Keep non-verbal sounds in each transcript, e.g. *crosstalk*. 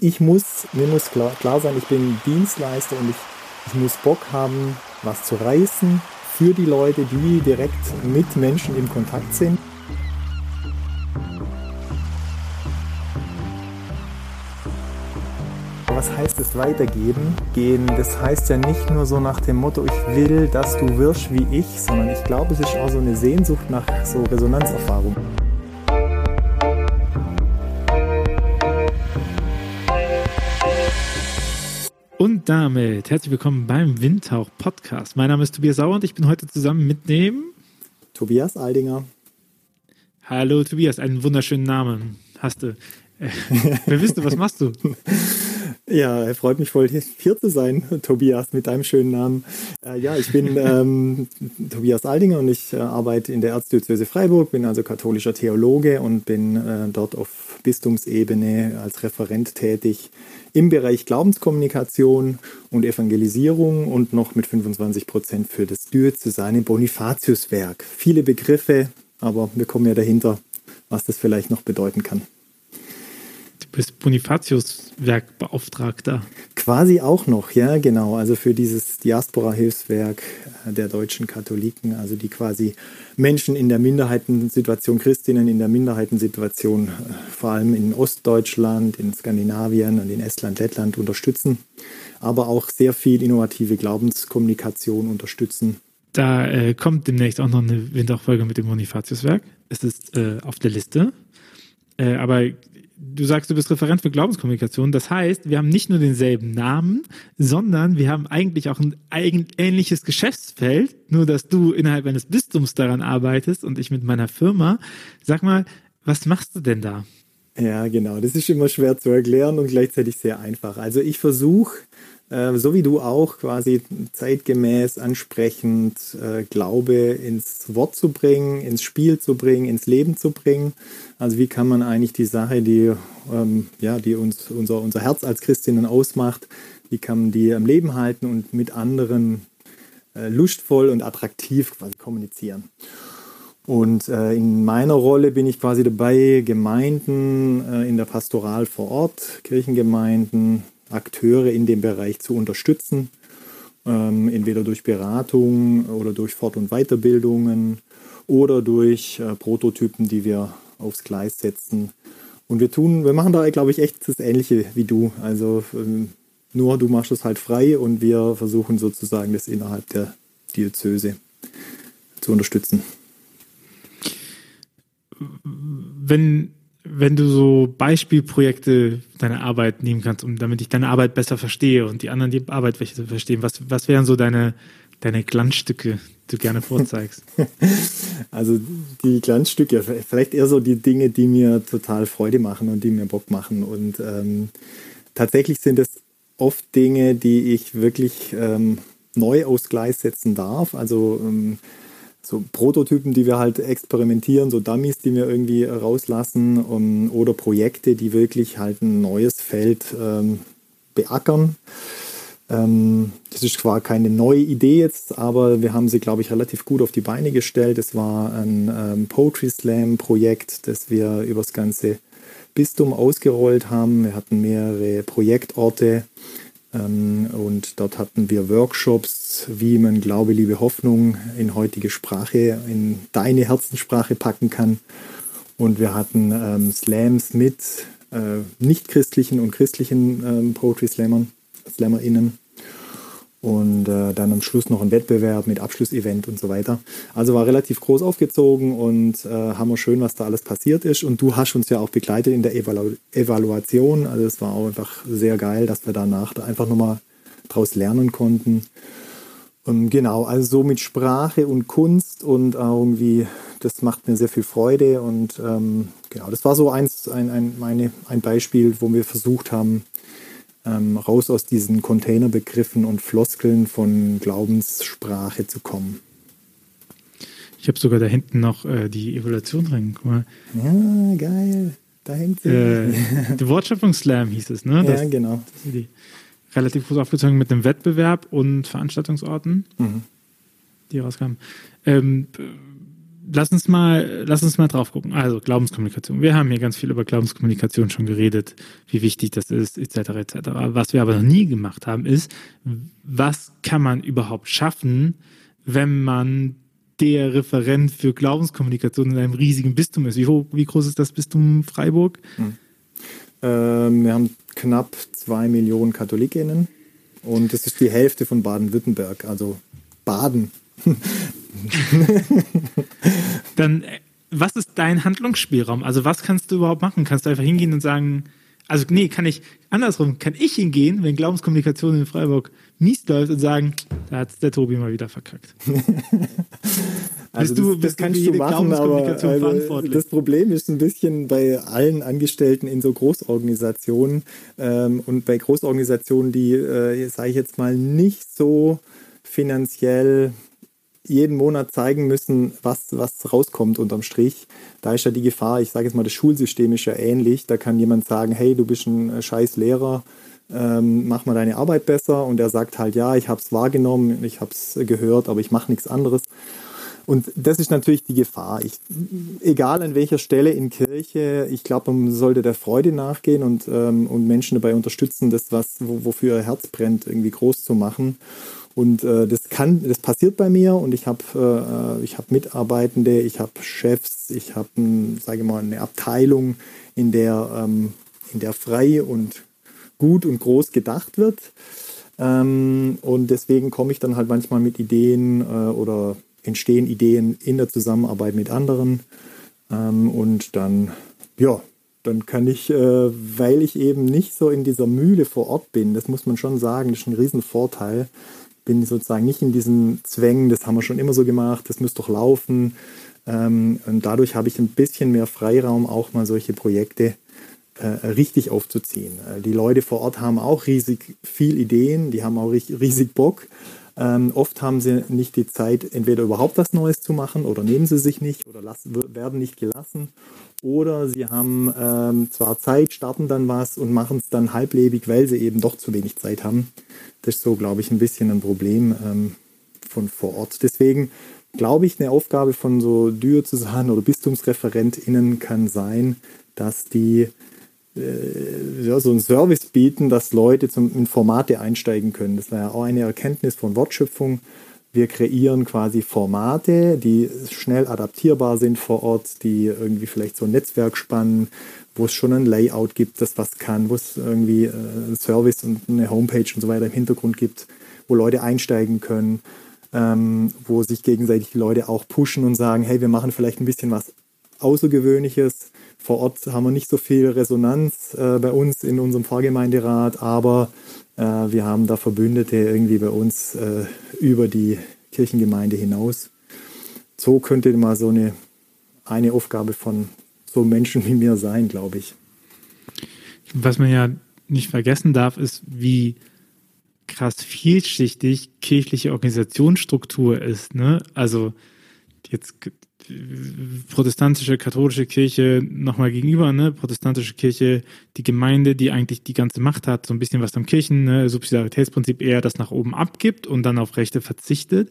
ich muss, mir muss klar, klar sein, ich bin Dienstleister und ich, ich muss Bock haben, was zu reißen für die Leute, die direkt mit Menschen im Kontakt sind. Was heißt es weitergeben? Gehen, das heißt ja nicht nur so nach dem Motto, ich will, dass du wirst wie ich, sondern ich glaube, es ist auch so eine Sehnsucht nach so Resonanzerfahrung. Damit herzlich willkommen beim Windtauch Podcast. Mein Name ist Tobias Sauer und ich bin heute zusammen mit dem Tobias Aldinger. Hallo Tobias, einen wunderschönen Namen hast du. Äh, wer bist du, was machst du? *laughs* Ja, er freut mich voll, hier zu sein, Tobias, mit deinem schönen Namen. Äh, ja, ich bin *laughs* ähm, Tobias Aldinger und ich äh, arbeite in der Erzdiözese Freiburg, bin also katholischer Theologe und bin äh, dort auf Bistumsebene als Referent tätig im Bereich Glaubenskommunikation und Evangelisierung und noch mit 25 Prozent für das Diözesane Bonifatiuswerk. Viele Begriffe, aber wir kommen ja dahinter, was das vielleicht noch bedeuten kann. Bist Bonifatius-Werkbeauftragter. Quasi auch noch, ja, genau. Also für dieses Diaspora-Hilfswerk äh, der deutschen Katholiken, also die quasi Menschen in der Minderheitensituation, Christinnen in der Minderheitensituation, äh, vor allem in Ostdeutschland, in Skandinavien und in Estland, Lettland unterstützen, aber auch sehr viel innovative Glaubenskommunikation unterstützen. Da äh, kommt demnächst auch noch eine Winterfolge mit dem Bonifatius-Werk. Es ist äh, auf der Liste. Äh, aber du sagst, du bist Referent für Glaubenskommunikation. Das heißt, wir haben nicht nur denselben Namen, sondern wir haben eigentlich auch ein ähnliches Geschäftsfeld, nur dass du innerhalb eines Bistums daran arbeitest und ich mit meiner Firma. Sag mal, was machst du denn da? Ja, genau. Das ist immer schwer zu erklären und gleichzeitig sehr einfach. Also ich versuche äh, so wie du auch, quasi zeitgemäß, ansprechend äh, Glaube ins Wort zu bringen, ins Spiel zu bringen, ins Leben zu bringen. Also wie kann man eigentlich die Sache, die, ähm, ja, die uns unser, unser Herz als Christinnen ausmacht, wie kann man die am Leben halten und mit anderen äh, lustvoll und attraktiv quasi kommunizieren. Und äh, in meiner Rolle bin ich quasi dabei, Gemeinden äh, in der Pastoral vor Ort, Kirchengemeinden, Akteure in dem Bereich zu unterstützen, ähm, entweder durch Beratung oder durch Fort- und Weiterbildungen oder durch äh, Prototypen, die wir aufs Gleis setzen. Und wir tun, wir machen da, glaube ich, echt das Ähnliche wie du. Also ähm, nur du machst es halt frei und wir versuchen sozusagen das innerhalb der Diözese zu unterstützen. Wenn wenn du so Beispielprojekte deiner Arbeit nehmen kannst, um damit ich deine Arbeit besser verstehe und die anderen die Arbeit besser verstehen, was, was wären so deine, deine Glanzstücke, die du gerne vorzeigst? *laughs* Also die Glanzstücke, vielleicht eher so die Dinge, die mir total Freude machen und die mir Bock machen. Und ähm, tatsächlich sind es oft Dinge, die ich wirklich ähm, neu aus Gleis setzen darf. Also ähm, so Prototypen, die wir halt experimentieren, so Dummies, die wir irgendwie rauslassen um, oder Projekte, die wirklich halt ein neues Feld ähm, beackern. Ähm, das ist zwar keine neue Idee jetzt, aber wir haben sie, glaube ich, relativ gut auf die Beine gestellt. Es war ein ähm, Poetry Slam Projekt, das wir übers ganze Bistum ausgerollt haben. Wir hatten mehrere Projektorte ähm, und dort hatten wir Workshops, wie man Glaube, Liebe, Hoffnung in heutige Sprache, in deine Herzenssprache packen kann. Und wir hatten ähm, Slams mit äh, nicht-christlichen und christlichen ähm, Poetry Slammern, SlammerInnen und äh, dann am Schluss noch ein Wettbewerb mit Abschlussevent und so weiter. Also war relativ groß aufgezogen und äh, hammer schön, was da alles passiert ist. Und du hast uns ja auch begleitet in der Evalu Evaluation. Also es war auch einfach sehr geil, dass wir danach da einfach nochmal draus lernen konnten. Und genau, also so mit Sprache und Kunst und irgendwie, das macht mir sehr viel Freude. Und ähm, genau, das war so eins, ein, ein, meine, ein Beispiel, wo wir versucht haben, ähm, raus aus diesen Containerbegriffen und Floskeln von Glaubenssprache zu kommen. Ich habe sogar da hinten noch äh, die Evaluation rein. Guck mal. Ja, geil. Da hängt sie. Äh, *laughs* der Wortschöpfungsslam hieß es, ne? Das, ja, genau. Das die relativ groß aufgezogen mit dem Wettbewerb und Veranstaltungsorten, mhm. die rauskamen. Ähm, lass uns mal, lass uns mal drauf gucken. Also Glaubenskommunikation. Wir haben hier ganz viel über Glaubenskommunikation schon geredet, wie wichtig das ist, etc. etc. Was wir aber noch nie gemacht haben, ist, was kann man überhaupt schaffen, wenn man der Referent für Glaubenskommunikation in einem riesigen Bistum ist. Wie, hoch, wie groß ist das Bistum Freiburg? Hm. Ähm, wir haben knapp zwei Millionen Katholikinnen und das ist die Hälfte von Baden-Württemberg, also Baden. *laughs* Dann, äh, was ist dein Handlungsspielraum? Also, was kannst du überhaupt machen? Kannst du einfach hingehen und sagen, also, nee, kann ich, andersrum, kann ich hingehen, wenn Glaubenskommunikation in Freiburg mies läuft und sagen, da hat der Tobi mal wieder verkackt. *laughs* also bist du, das, das kannst du machen, aber also das Problem ist ein bisschen bei allen Angestellten in so Großorganisationen ähm, und bei Großorganisationen, die, äh, sage ich jetzt mal, nicht so finanziell jeden Monat zeigen müssen, was, was rauskommt unterm Strich. Da ist ja die Gefahr, ich sage jetzt mal, das Schulsystem ist ja ähnlich. Da kann jemand sagen, hey, du bist ein äh, scheiß Lehrer, ähm, mach mal deine Arbeit besser. Und er sagt halt, ja, ich habe es wahrgenommen, ich habe es gehört, aber ich mache nichts anderes. Und das ist natürlich die Gefahr. Ich, egal an welcher Stelle in Kirche, ich glaube, man sollte der Freude nachgehen und, ähm, und Menschen dabei unterstützen, das, was, wofür ihr Herz brennt, irgendwie groß zu machen. Und äh, das kann, das passiert bei mir und ich habe äh, ich habe Mitarbeitende, ich habe Chefs, ich habe, sage mal, eine Abteilung, in der ähm, in der frei und gut und groß gedacht wird. Ähm, und deswegen komme ich dann halt manchmal mit Ideen äh, oder entstehen Ideen in der Zusammenarbeit mit anderen. Ähm, und dann, ja, dann kann ich, äh, weil ich eben nicht so in dieser Mühle vor Ort bin, das muss man schon sagen, das ist ein Riesenvorteil, bin sozusagen nicht in diesen Zwängen, das haben wir schon immer so gemacht, das müsste doch laufen. Ähm, und dadurch habe ich ein bisschen mehr Freiraum, auch mal solche Projekte äh, richtig aufzuziehen. Äh, die Leute vor Ort haben auch riesig viel Ideen, die haben auch riesig Bock. Ähm, oft haben sie nicht die Zeit, entweder überhaupt was Neues zu machen oder nehmen sie sich nicht oder lassen, werden nicht gelassen. Oder sie haben ähm, zwar Zeit, starten dann was und machen es dann halblebig, weil sie eben doch zu wenig Zeit haben. Das ist so, glaube ich, ein bisschen ein Problem ähm, von vor Ort. Deswegen glaube ich, eine Aufgabe von so Diözesan oder BistumsreferentInnen kann sein, dass die äh, ja, so einen Service bieten, dass Leute zum, in Formate einsteigen können. Das war ja auch eine Erkenntnis von Wortschöpfung. Wir kreieren quasi Formate, die schnell adaptierbar sind vor Ort, die irgendwie vielleicht so ein Netzwerk spannen, wo es schon ein Layout gibt, das was kann, wo es irgendwie äh, ein Service und eine Homepage und so weiter im Hintergrund gibt, wo Leute einsteigen können, ähm, wo sich gegenseitig die Leute auch pushen und sagen, hey, wir machen vielleicht ein bisschen was Außergewöhnliches, vor Ort haben wir nicht so viel Resonanz äh, bei uns in unserem Pfarrgemeinderat, aber wir haben da Verbündete irgendwie bei uns äh, über die Kirchengemeinde hinaus. So könnte mal so eine, eine Aufgabe von so Menschen wie mir sein, glaube ich. Was man ja nicht vergessen darf, ist, wie krass vielschichtig kirchliche Organisationsstruktur ist. Ne? Also jetzt protestantische, katholische Kirche nochmal gegenüber, ne? Protestantische Kirche, die Gemeinde, die eigentlich die ganze Macht hat, so ein bisschen was am Kirchen, ne? Subsidiaritätsprinzip eher das nach oben abgibt und dann auf Rechte verzichtet.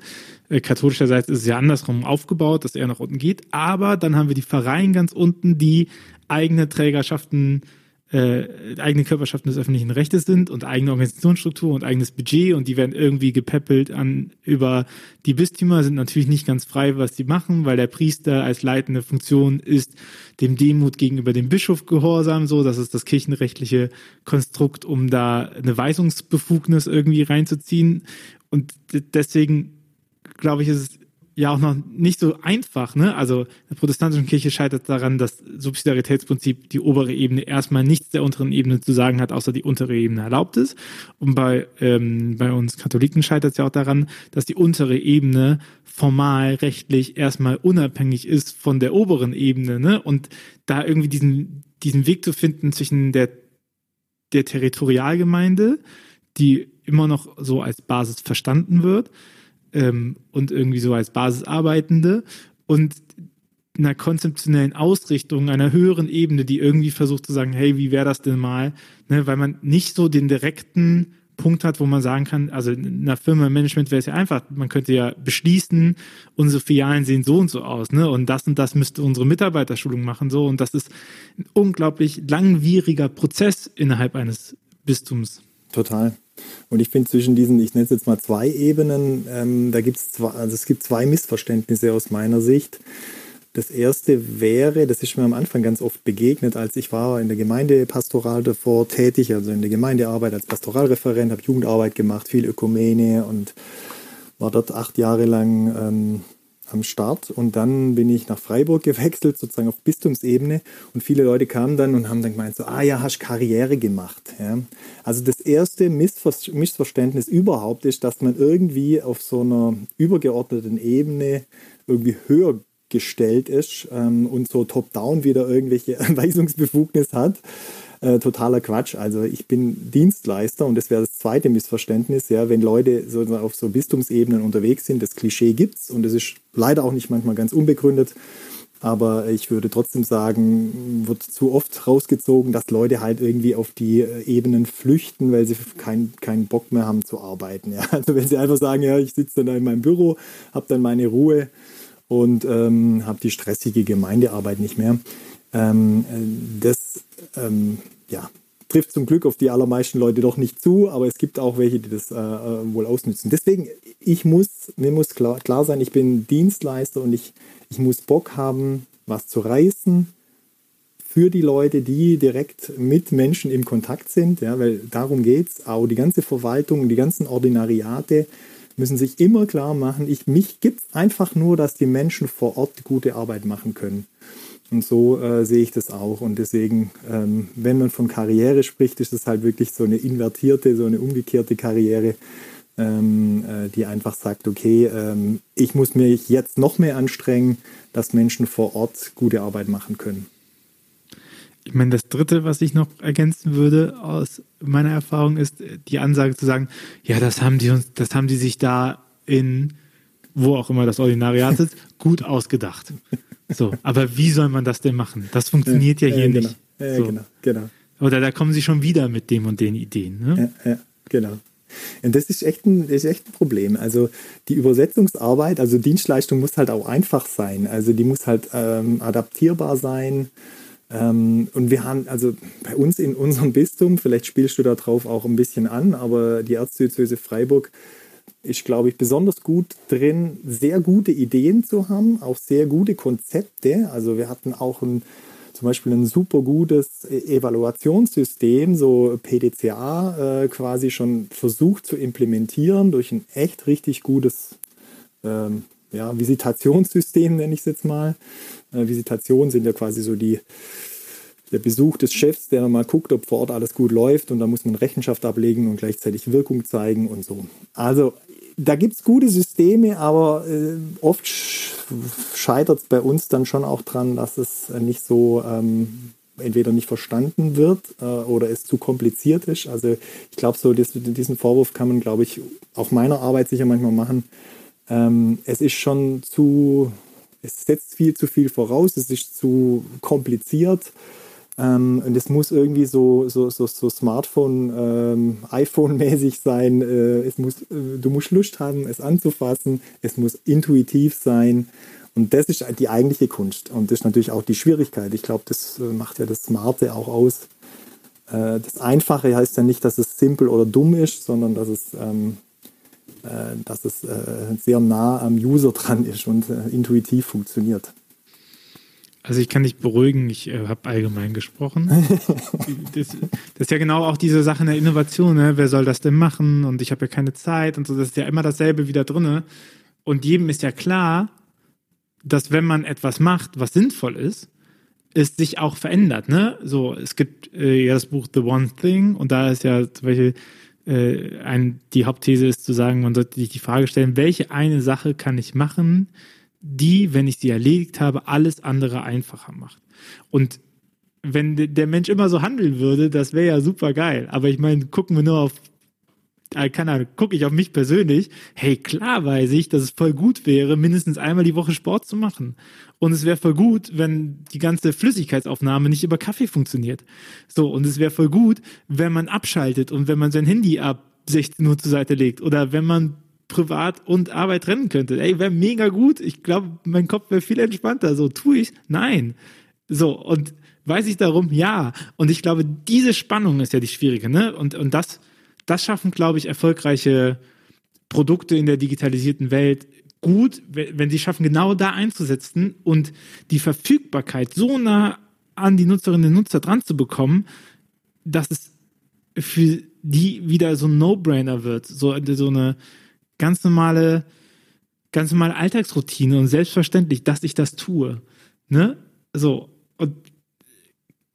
Äh, katholischerseits ist es ja andersrum aufgebaut, dass er nach unten geht. Aber dann haben wir die Vereine ganz unten, die eigene Trägerschaften äh, eigene Körperschaften des öffentlichen Rechtes sind und eigene Organisationsstruktur und eigenes Budget und die werden irgendwie gepäppelt an über die Bistümer sind natürlich nicht ganz frei, was die machen, weil der Priester als leitende Funktion ist dem Demut gegenüber dem Bischof gehorsam, so, das ist das kirchenrechtliche Konstrukt, um da eine Weisungsbefugnis irgendwie reinzuziehen. Und deswegen glaube ich, ist es ja auch noch nicht so einfach. Ne? Also der protestantischen Kirche scheitert daran, dass Subsidiaritätsprinzip die obere Ebene erstmal nichts der unteren Ebene zu sagen hat, außer die untere Ebene erlaubt ist. Und bei, ähm, bei uns Katholiken scheitert es ja auch daran, dass die untere Ebene formal rechtlich erstmal unabhängig ist von der oberen Ebene. Ne? Und da irgendwie diesen, diesen Weg zu finden zwischen der, der Territorialgemeinde, die immer noch so als Basis verstanden wird, ähm, und irgendwie so als Basisarbeitende und einer konzeptionellen Ausrichtung, einer höheren Ebene, die irgendwie versucht zu sagen, hey, wie wäre das denn mal? Ne, weil man nicht so den direkten Punkt hat, wo man sagen kann, also in einer Firma Management wäre es ja einfach, man könnte ja beschließen, unsere Filialen sehen so und so aus, ne? Und das und das müsste unsere Mitarbeiterschulung machen, so. Und das ist ein unglaublich langwieriger Prozess innerhalb eines Bistums. Total. Und ich finde zwischen diesen, ich nenne es jetzt mal zwei Ebenen, ähm, da gibt es zwei, also es gibt zwei Missverständnisse aus meiner Sicht. Das erste wäre, das ist mir am Anfang ganz oft begegnet, als ich war in der Gemeindepastoral davor tätig, also in der Gemeindearbeit als Pastoralreferent, habe Jugendarbeit gemacht, viel Ökumene und war dort acht Jahre lang ähm, am Start und dann bin ich nach Freiburg *laughs* gewechselt, sozusagen auf Bistumsebene und viele Leute kamen dann und haben dann gemeint so, ah ja, hast Karriere gemacht. Ja. Also das erste Missver Missverständnis überhaupt ist, dass man irgendwie auf so einer übergeordneten Ebene irgendwie höher gestellt ist ähm, und so top-down wieder irgendwelche *laughs* Weisungsbefugnis hat äh, totaler Quatsch. Also ich bin Dienstleister und das wäre das zweite Missverständnis, ja, wenn Leute so auf so Bistumsebenen unterwegs sind, das Klischee gibt's und es ist leider auch nicht manchmal ganz unbegründet. Aber ich würde trotzdem sagen, wird zu oft rausgezogen, dass Leute halt irgendwie auf die äh, Ebenen flüchten, weil sie keinen kein Bock mehr haben zu arbeiten. Ja. *laughs* Also wenn sie einfach sagen, ja, ich sitze dann in meinem Büro, habe dann meine Ruhe und ähm, habe die stressige Gemeindearbeit nicht mehr. Ähm, das ähm, ja, trifft zum Glück auf die allermeisten Leute doch nicht zu, aber es gibt auch welche, die das äh, äh, wohl ausnützen. Deswegen, ich muss, mir muss klar, klar sein, ich bin Dienstleister und ich, ich muss Bock haben, was zu reißen für die Leute, die direkt mit Menschen im Kontakt sind, ja, weil darum geht es. Auch die ganze Verwaltung, die ganzen Ordinariate müssen sich immer klar machen, ich, mich gibt es einfach nur, dass die Menschen vor Ort gute Arbeit machen können. Und so äh, sehe ich das auch. Und deswegen, ähm, wenn man von Karriere spricht, ist das halt wirklich so eine invertierte, so eine umgekehrte Karriere, ähm, äh, die einfach sagt, okay, ähm, ich muss mich jetzt noch mehr anstrengen, dass Menschen vor Ort gute Arbeit machen können. Ich meine, das Dritte, was ich noch ergänzen würde aus meiner Erfahrung, ist die Ansage zu sagen, ja, das haben die uns, das haben die sich da in wo auch immer das Ordinariat ist, *laughs* gut ausgedacht. So, aber wie soll man das denn machen? Das funktioniert ja, ja hier ja, genau. nicht. Ja, so. genau, genau. Oder da kommen sie schon wieder mit dem und den Ideen. Ne? Ja, ja, genau. Und das ist, echt ein, das ist echt ein Problem. Also die Übersetzungsarbeit, also Dienstleistung muss halt auch einfach sein. Also die muss halt ähm, adaptierbar sein. Ähm, und wir haben, also bei uns in unserem Bistum, vielleicht spielst du da drauf auch ein bisschen an, aber die Erzdiözese Freiburg ist, glaube ich, besonders gut drin, sehr gute Ideen zu haben, auch sehr gute Konzepte. Also wir hatten auch ein, zum Beispiel ein super gutes Evaluationssystem, so PDCA äh, quasi schon versucht zu implementieren durch ein echt richtig gutes ähm, ja, Visitationssystem, nenne ich es jetzt mal. Äh, Visitationen sind ja quasi so die der Besuch des Chefs, der mal guckt, ob vor Ort alles gut läuft und da muss man Rechenschaft ablegen und gleichzeitig Wirkung zeigen und so. Also da gibt es gute Systeme, aber äh, oft scheitert es bei uns dann schon auch dran, dass es nicht so ähm, entweder nicht verstanden wird äh, oder es zu kompliziert ist. Also ich glaube, so das, diesen Vorwurf kann man, glaube ich, auch meiner Arbeit sicher manchmal machen. Ähm, es ist schon zu, es setzt viel zu viel voraus, es ist zu kompliziert. Ähm, und es muss irgendwie so, so, so, so Smartphone, ähm, sein. Äh, es muss, äh, du musst Lust haben, es anzufassen. Es muss intuitiv sein. Und das ist die eigentliche Kunst. Und das ist natürlich auch die Schwierigkeit. Ich glaube, das äh, macht ja das Smarte auch aus. Äh, das Einfache heißt ja nicht, dass es simpel oder dumm ist, sondern dass es, ähm, äh, dass es äh, sehr nah am User dran ist und intuitiv funktioniert. Also ich kann dich beruhigen, ich äh, habe allgemein gesprochen. *laughs* das, das, ist ja genau auch diese Sache der Innovation, ne? wer soll das denn machen und ich habe ja keine Zeit und so, das ist ja immer dasselbe wieder drinne. Und jedem ist ja klar, dass wenn man etwas macht, was sinnvoll ist, es sich auch verändert. Ne? So, es gibt äh, ja das Buch The One Thing und da ist ja zum Beispiel äh, ein, die Hauptthese ist zu sagen, man sollte sich die Frage stellen, welche eine Sache kann ich machen, die, wenn ich sie erledigt habe, alles andere einfacher macht. Und wenn der Mensch immer so handeln würde, das wäre ja super geil. Aber ich meine, gucken wir nur auf, äh, keine Ahnung, gucke ich auf mich persönlich. Hey, klar weiß ich, dass es voll gut wäre, mindestens einmal die Woche Sport zu machen. Und es wäre voll gut, wenn die ganze Flüssigkeitsaufnahme nicht über Kaffee funktioniert. So, und es wäre voll gut, wenn man abschaltet und wenn man sein Handy ab 16 Uhr zur Seite legt oder wenn man Privat und Arbeit trennen könnte. Ey, wäre mega gut. Ich glaube, mein Kopf wäre viel entspannter. So, tue ich? Nein. So, und weiß ich darum? Ja. Und ich glaube, diese Spannung ist ja die schwierige, ne? Und, und das, das schaffen, glaube ich, erfolgreiche Produkte in der digitalisierten Welt gut, wenn sie schaffen, genau da einzusetzen und die Verfügbarkeit so nah an die Nutzerinnen und Nutzer dran zu bekommen, dass es für die wieder so ein No-Brainer wird. So, so eine ganz normale, ganz normale Alltagsroutine und selbstverständlich, dass ich das tue. Ne? So. Und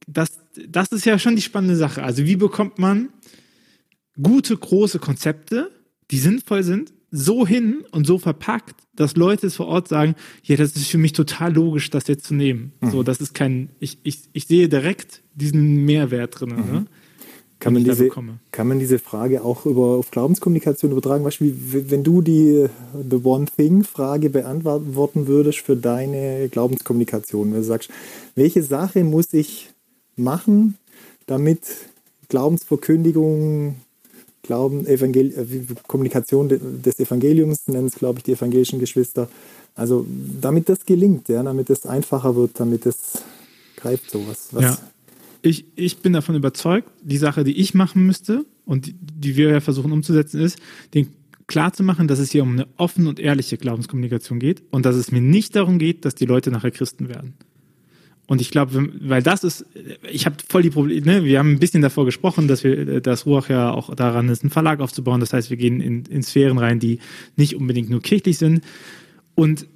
das, das ist ja schon die spannende Sache. Also, wie bekommt man gute, große Konzepte, die sinnvoll sind, so hin und so verpackt, dass Leute es vor Ort sagen, ja, das ist für mich total logisch, das jetzt zu nehmen. Mhm. So, das ist kein, ich, ich, ich sehe direkt diesen Mehrwert drin. Mhm. Ne? Kann man, diese, kann man diese Frage auch über, auf Glaubenskommunikation übertragen? Beispiel, wenn du die The One Thing-Frage beantworten würdest für deine Glaubenskommunikation, wenn du sagst, welche Sache muss ich machen, damit Glaubensverkündigung, Glauben, Evangel äh, Kommunikation des Evangeliums, nennen es, glaube ich, die evangelischen Geschwister, also damit das gelingt, ja, damit es einfacher wird, damit es greift sowas. Was, ja ich, ich bin davon überzeugt, die Sache, die ich machen müsste und die, die wir ja versuchen umzusetzen, ist, den klar zu machen, dass es hier um eine offene und ehrliche Glaubenskommunikation geht und dass es mir nicht darum geht, dass die Leute nachher Christen werden. Und ich glaube, weil das ist, ich habe voll die Probleme, ne? wir haben ein bisschen davor gesprochen, dass wir, das Ruach ja auch daran ist, einen Verlag aufzubauen. Das heißt, wir gehen in, in Sphären rein, die nicht unbedingt nur kirchlich sind. Und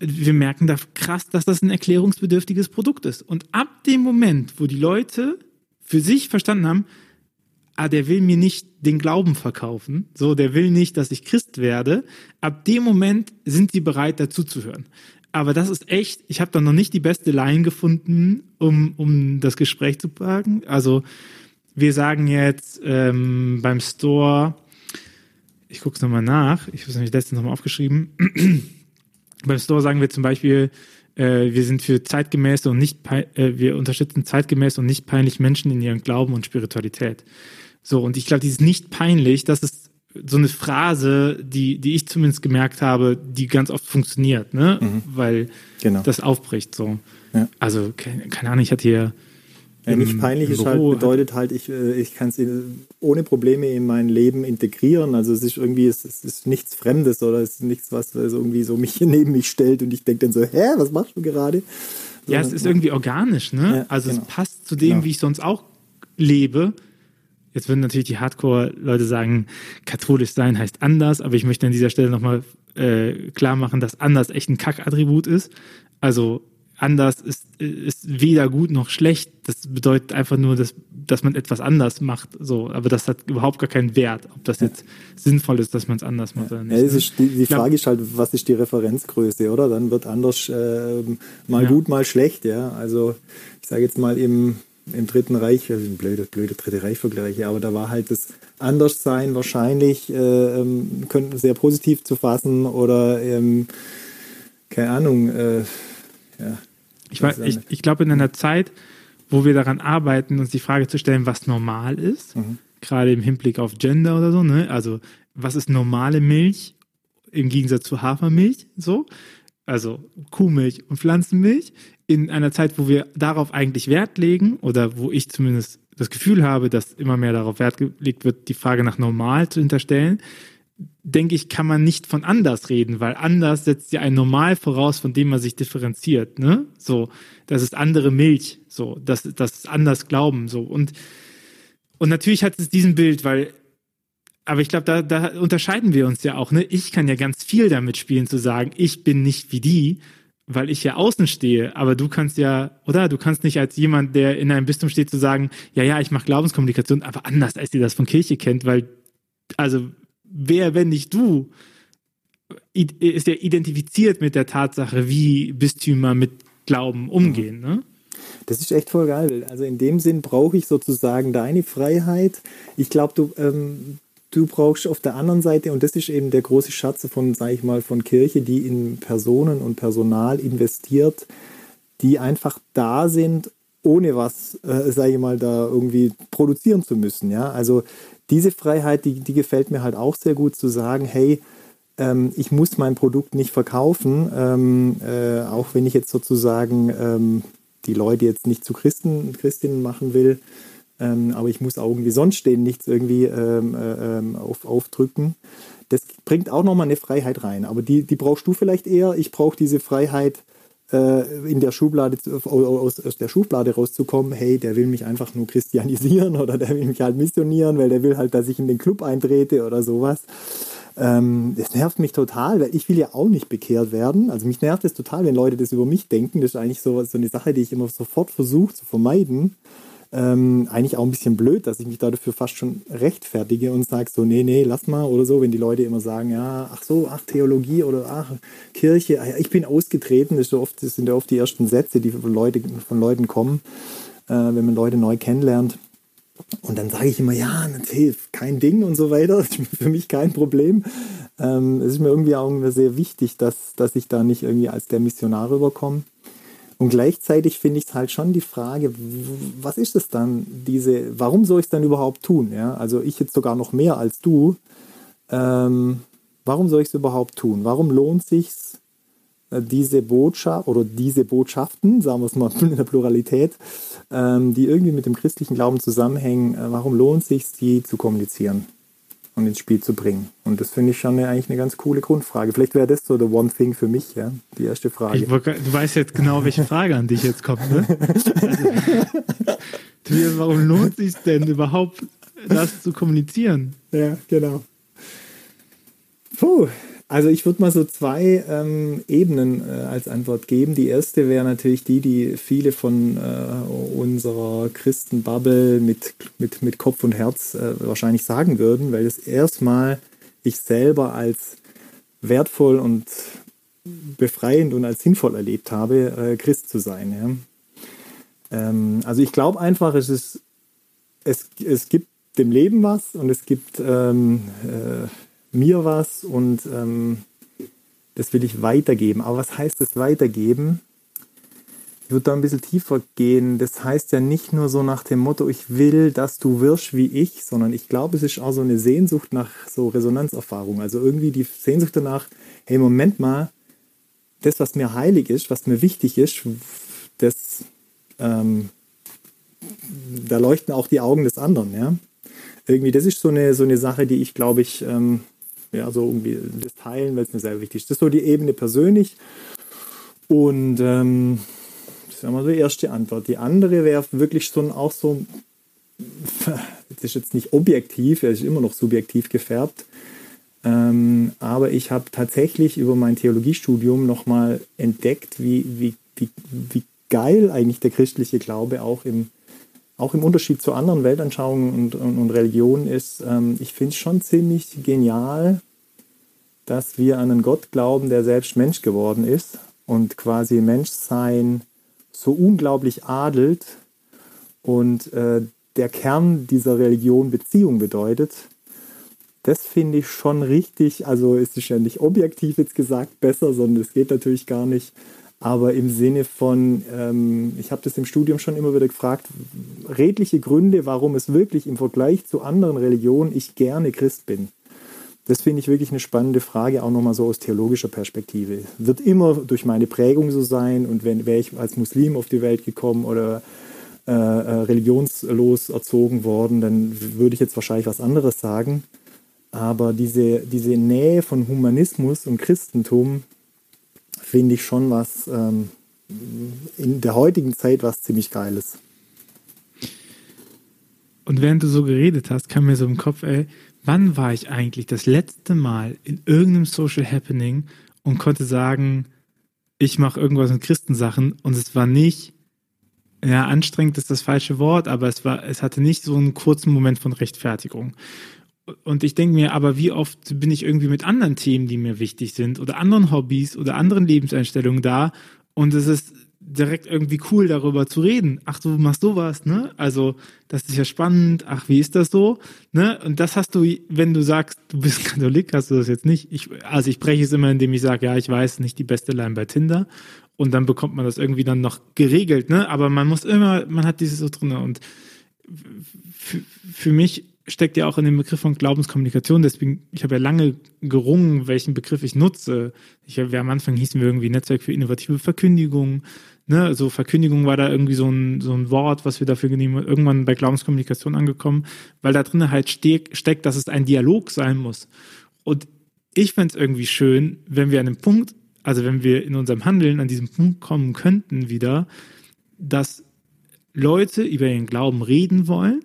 wir merken da krass, dass das ein erklärungsbedürftiges Produkt ist. Und ab dem Moment, wo die Leute für sich verstanden haben, ah, der will mir nicht den Glauben verkaufen, so, der will nicht, dass ich Christ werde, ab dem Moment sind sie bereit, dazuzuhören. Aber das ist echt, ich habe da noch nicht die beste Line gefunden, um, um das Gespräch zu packen. Also wir sagen jetzt ähm, beim Store, ich gucke es nochmal nach, ich habe es nämlich letztens nochmal aufgeschrieben, *clears throat* beim Store sagen wir zum Beispiel, äh, wir sind für zeitgemäße und nicht, äh, wir unterstützen zeitgemäße und nicht peinlich Menschen in ihrem Glauben und Spiritualität. So, und ich glaube, dieses nicht peinlich, das ist so eine Phrase, die, die ich zumindest gemerkt habe, die ganz oft funktioniert, ne? Mhm. Weil genau. das aufbricht, so. Ja. Also, keine, keine Ahnung, ich hatte hier ja, nicht peinlich ist halt, bedeutet halt, ich, äh, ich kann es ohne Probleme in mein Leben integrieren. Also es ist irgendwie, es, es ist nichts Fremdes oder es ist nichts, was irgendwie so mich *laughs* neben mich stellt und ich denke dann so, hä, was machst du gerade? So, ja, es ist irgendwie organisch, ne? Ja, also genau. es passt zu dem, genau. wie ich sonst auch lebe. Jetzt würden natürlich die Hardcore-Leute sagen, katholisch sein heißt anders, aber ich möchte an dieser Stelle nochmal äh, klar machen, dass anders echt ein Kack-Attribut ist. Also anders ist, ist weder gut noch schlecht. Das bedeutet einfach nur, dass, dass man etwas anders macht. So, aber das hat überhaupt gar keinen Wert, ob das jetzt sinnvoll ist, dass man es anders macht oder nicht. Ja, ist, die, die Frage ist halt, was ist die Referenzgröße, oder? Dann wird anders äh, mal ja. gut, mal schlecht, ja. Also ich sage jetzt mal im, im Dritten Reich, also blöde, blöde Dritte Reich-Vergleiche, aber da war halt das Anderssein wahrscheinlich äh, ähm, sehr positiv zu fassen oder ähm, keine Ahnung, äh, ja, ich, ich, ich glaube, in einer Zeit, wo wir daran arbeiten, uns die Frage zu stellen, was normal ist, mhm. gerade im Hinblick auf Gender oder so, ne? Also, was ist normale Milch im Gegensatz zu Hafermilch, so? Also Kuhmilch und Pflanzenmilch, in einer Zeit, wo wir darauf eigentlich Wert legen oder wo ich zumindest das Gefühl habe, dass immer mehr darauf Wert gelegt wird, die Frage nach normal zu hinterstellen, denke ich, kann man nicht von anders reden, weil anders setzt ja ein Normal voraus, von dem man sich differenziert, ne? So, das ist andere Milch, so, das, das ist anders Glauben, so. Und, und natürlich hat es diesen Bild, weil, aber ich glaube, da, da unterscheiden wir uns ja auch, ne? Ich kann ja ganz viel damit spielen, zu sagen, ich bin nicht wie die, weil ich ja außen stehe, aber du kannst ja, oder? Du kannst nicht als jemand, der in einem Bistum steht, zu sagen, ja, ja, ich mache Glaubenskommunikation, aber anders, als ihr das von Kirche kennt, weil, also, wer, wenn nicht du, ist ja identifiziert mit der Tatsache, wie Bistümer mit Glauben umgehen. Ne? Das ist echt voll geil. Also in dem Sinn brauche ich sozusagen deine Freiheit. Ich glaube, du, ähm, du brauchst auf der anderen Seite, und das ist eben der große Schatz von, sage ich mal, von Kirche, die in Personen und Personal investiert, die einfach da sind, ohne was, äh, sage ich mal, da irgendwie produzieren zu müssen. Ja, also diese Freiheit, die, die gefällt mir halt auch sehr gut zu sagen, hey, ähm, ich muss mein Produkt nicht verkaufen, ähm, äh, auch wenn ich jetzt sozusagen ähm, die Leute jetzt nicht zu Christen, Christinnen machen will, ähm, aber ich muss auch irgendwie sonst stehen, nichts irgendwie ähm, äh, ähm, auf, aufdrücken. Das bringt auch nochmal eine Freiheit rein, aber die, die brauchst du vielleicht eher. Ich brauche diese Freiheit, in der Schublade, aus, aus der Schublade rauszukommen, hey, der will mich einfach nur christianisieren oder der will mich halt missionieren, weil der will halt, dass ich in den Club eintrete oder sowas. Ähm, das nervt mich total, weil ich will ja auch nicht bekehrt werden. Also mich nervt es total, wenn Leute das über mich denken. Das ist eigentlich so, so eine Sache, die ich immer sofort versuche zu vermeiden ähm, eigentlich auch ein bisschen blöd, dass ich mich dafür fast schon rechtfertige und sage so, nee, nee, lass mal oder so, wenn die Leute immer sagen, ja, ach so, ach, Theologie oder ach, Kirche, ah ich bin ausgetreten, das, so oft, das sind ja oft die ersten Sätze, die von, Leute, von Leuten kommen, äh, wenn man Leute neu kennenlernt. Und dann sage ich immer, ja, hilft kein Ding und so weiter. Das *laughs* ist für mich kein Problem. Ähm, es ist mir irgendwie auch sehr wichtig, dass, dass ich da nicht irgendwie als der Missionar rüberkomme. Und gleichzeitig finde ich es halt schon die Frage, was ist es dann, diese, warum soll ich es dann überhaupt tun? Ja? Also ich jetzt sogar noch mehr als du. Ähm, warum soll ich es überhaupt tun? Warum lohnt sich äh, diese Botschaft oder diese Botschaften, sagen wir es mal *laughs* in der Pluralität, ähm, die irgendwie mit dem christlichen Glauben zusammenhängen, äh, warum lohnt es sich, sie zu kommunizieren? Und ins Spiel zu bringen. Und das finde ich schon eine, eigentlich eine ganz coole Grundfrage. Vielleicht wäre das so der One Thing für mich, ja, die erste Frage. Ich, du weißt jetzt genau, welche Frage an dich jetzt kommt, ne? *laughs* Also, warum lohnt es sich denn überhaupt, das zu kommunizieren? Ja, genau. Puh, also ich würde mal so zwei ähm, Ebenen äh, als Antwort geben. Die erste wäre natürlich die, die viele von äh, unserer Christenbubble mit, mit, mit Kopf und Herz äh, wahrscheinlich sagen würden, weil es erstmal ich selber als wertvoll und befreiend und als sinnvoll erlebt habe, äh, Christ zu sein. Ja. Ähm, also ich glaube einfach, es, ist, es, es gibt dem Leben was und es gibt ähm, äh, mir was und ähm, das will ich weitergeben. Aber was heißt das weitergeben? Ich würde da ein bisschen tiefer gehen. Das heißt ja nicht nur so nach dem Motto, ich will, dass du wirst wie ich, sondern ich glaube, es ist auch so eine Sehnsucht nach so Resonanzerfahrung. Also irgendwie die Sehnsucht danach, hey, Moment mal, das, was mir heilig ist, was mir wichtig ist, das, ähm, da leuchten auch die Augen des anderen, ja. Irgendwie, das ist so eine, so eine Sache, die ich, glaube ich, ähm, ja, so irgendwie das Teilen, weil es mir sehr wichtig ist. Das ist so die Ebene persönlich. Und ähm, das ist immer so die erste Antwort. Die andere wäre wirklich so auch so, *laughs* das ist jetzt nicht objektiv, es ist immer noch subjektiv gefärbt. Ähm, aber ich habe tatsächlich über mein Theologiestudium nochmal entdeckt, wie, wie, wie, wie geil eigentlich der christliche Glaube auch im, auch im Unterschied zu anderen Weltanschauungen und, und, und Religionen ist, ähm, ich finde es schon ziemlich genial, dass wir an einen Gott glauben, der selbst Mensch geworden ist und quasi Menschsein so unglaublich adelt und äh, der Kern dieser Religion Beziehung bedeutet. Das finde ich schon richtig, also es ist ja nicht objektiv jetzt gesagt besser, sondern es geht natürlich gar nicht aber im Sinne von, ähm, ich habe das im Studium schon immer wieder gefragt, redliche Gründe, warum es wirklich im Vergleich zu anderen Religionen ich gerne Christ bin. Das finde ich wirklich eine spannende Frage, auch nochmal so aus theologischer Perspektive. Wird immer durch meine Prägung so sein und wenn wäre ich als Muslim auf die Welt gekommen oder äh, äh religionslos erzogen worden, dann würde ich jetzt wahrscheinlich was anderes sagen. Aber diese, diese Nähe von Humanismus und Christentum, finde ich schon was ähm, in der heutigen Zeit was ziemlich Geiles. Und während du so geredet hast, kam mir so im Kopf, ey, wann war ich eigentlich das letzte Mal in irgendeinem Social Happening und konnte sagen, ich mache irgendwas mit Christensachen und es war nicht, ja, anstrengend ist das falsche Wort, aber es war, es hatte nicht so einen kurzen Moment von Rechtfertigung. Und ich denke mir, aber wie oft bin ich irgendwie mit anderen Themen, die mir wichtig sind oder anderen Hobbys oder anderen Lebenseinstellungen da und es ist direkt irgendwie cool, darüber zu reden. Ach, du machst sowas, ne? Also, das ist ja spannend. Ach, wie ist das so? Ne? Und das hast du, wenn du sagst, du bist *laughs* Katholik, hast du das jetzt nicht. Ich, also, ich breche es immer, indem ich sage, ja, ich weiß, nicht die beste Line bei Tinder. und dann bekommt man das irgendwie dann noch geregelt, ne? Aber man muss immer, man hat dieses so drin und für mich steckt ja auch in dem Begriff von Glaubenskommunikation. Deswegen, ich habe ja lange gerungen, welchen Begriff ich nutze. Ich, wir am Anfang hießen wir irgendwie Netzwerk für innovative Verkündigung. Ne, also Verkündigung war da irgendwie so ein, so ein Wort, was wir dafür genommen irgendwann bei Glaubenskommunikation angekommen, weil da drin halt steck, steckt, dass es ein Dialog sein muss. Und ich fände es irgendwie schön, wenn wir an dem Punkt, also wenn wir in unserem Handeln an diesem Punkt kommen könnten wieder, dass Leute über ihren Glauben reden wollen,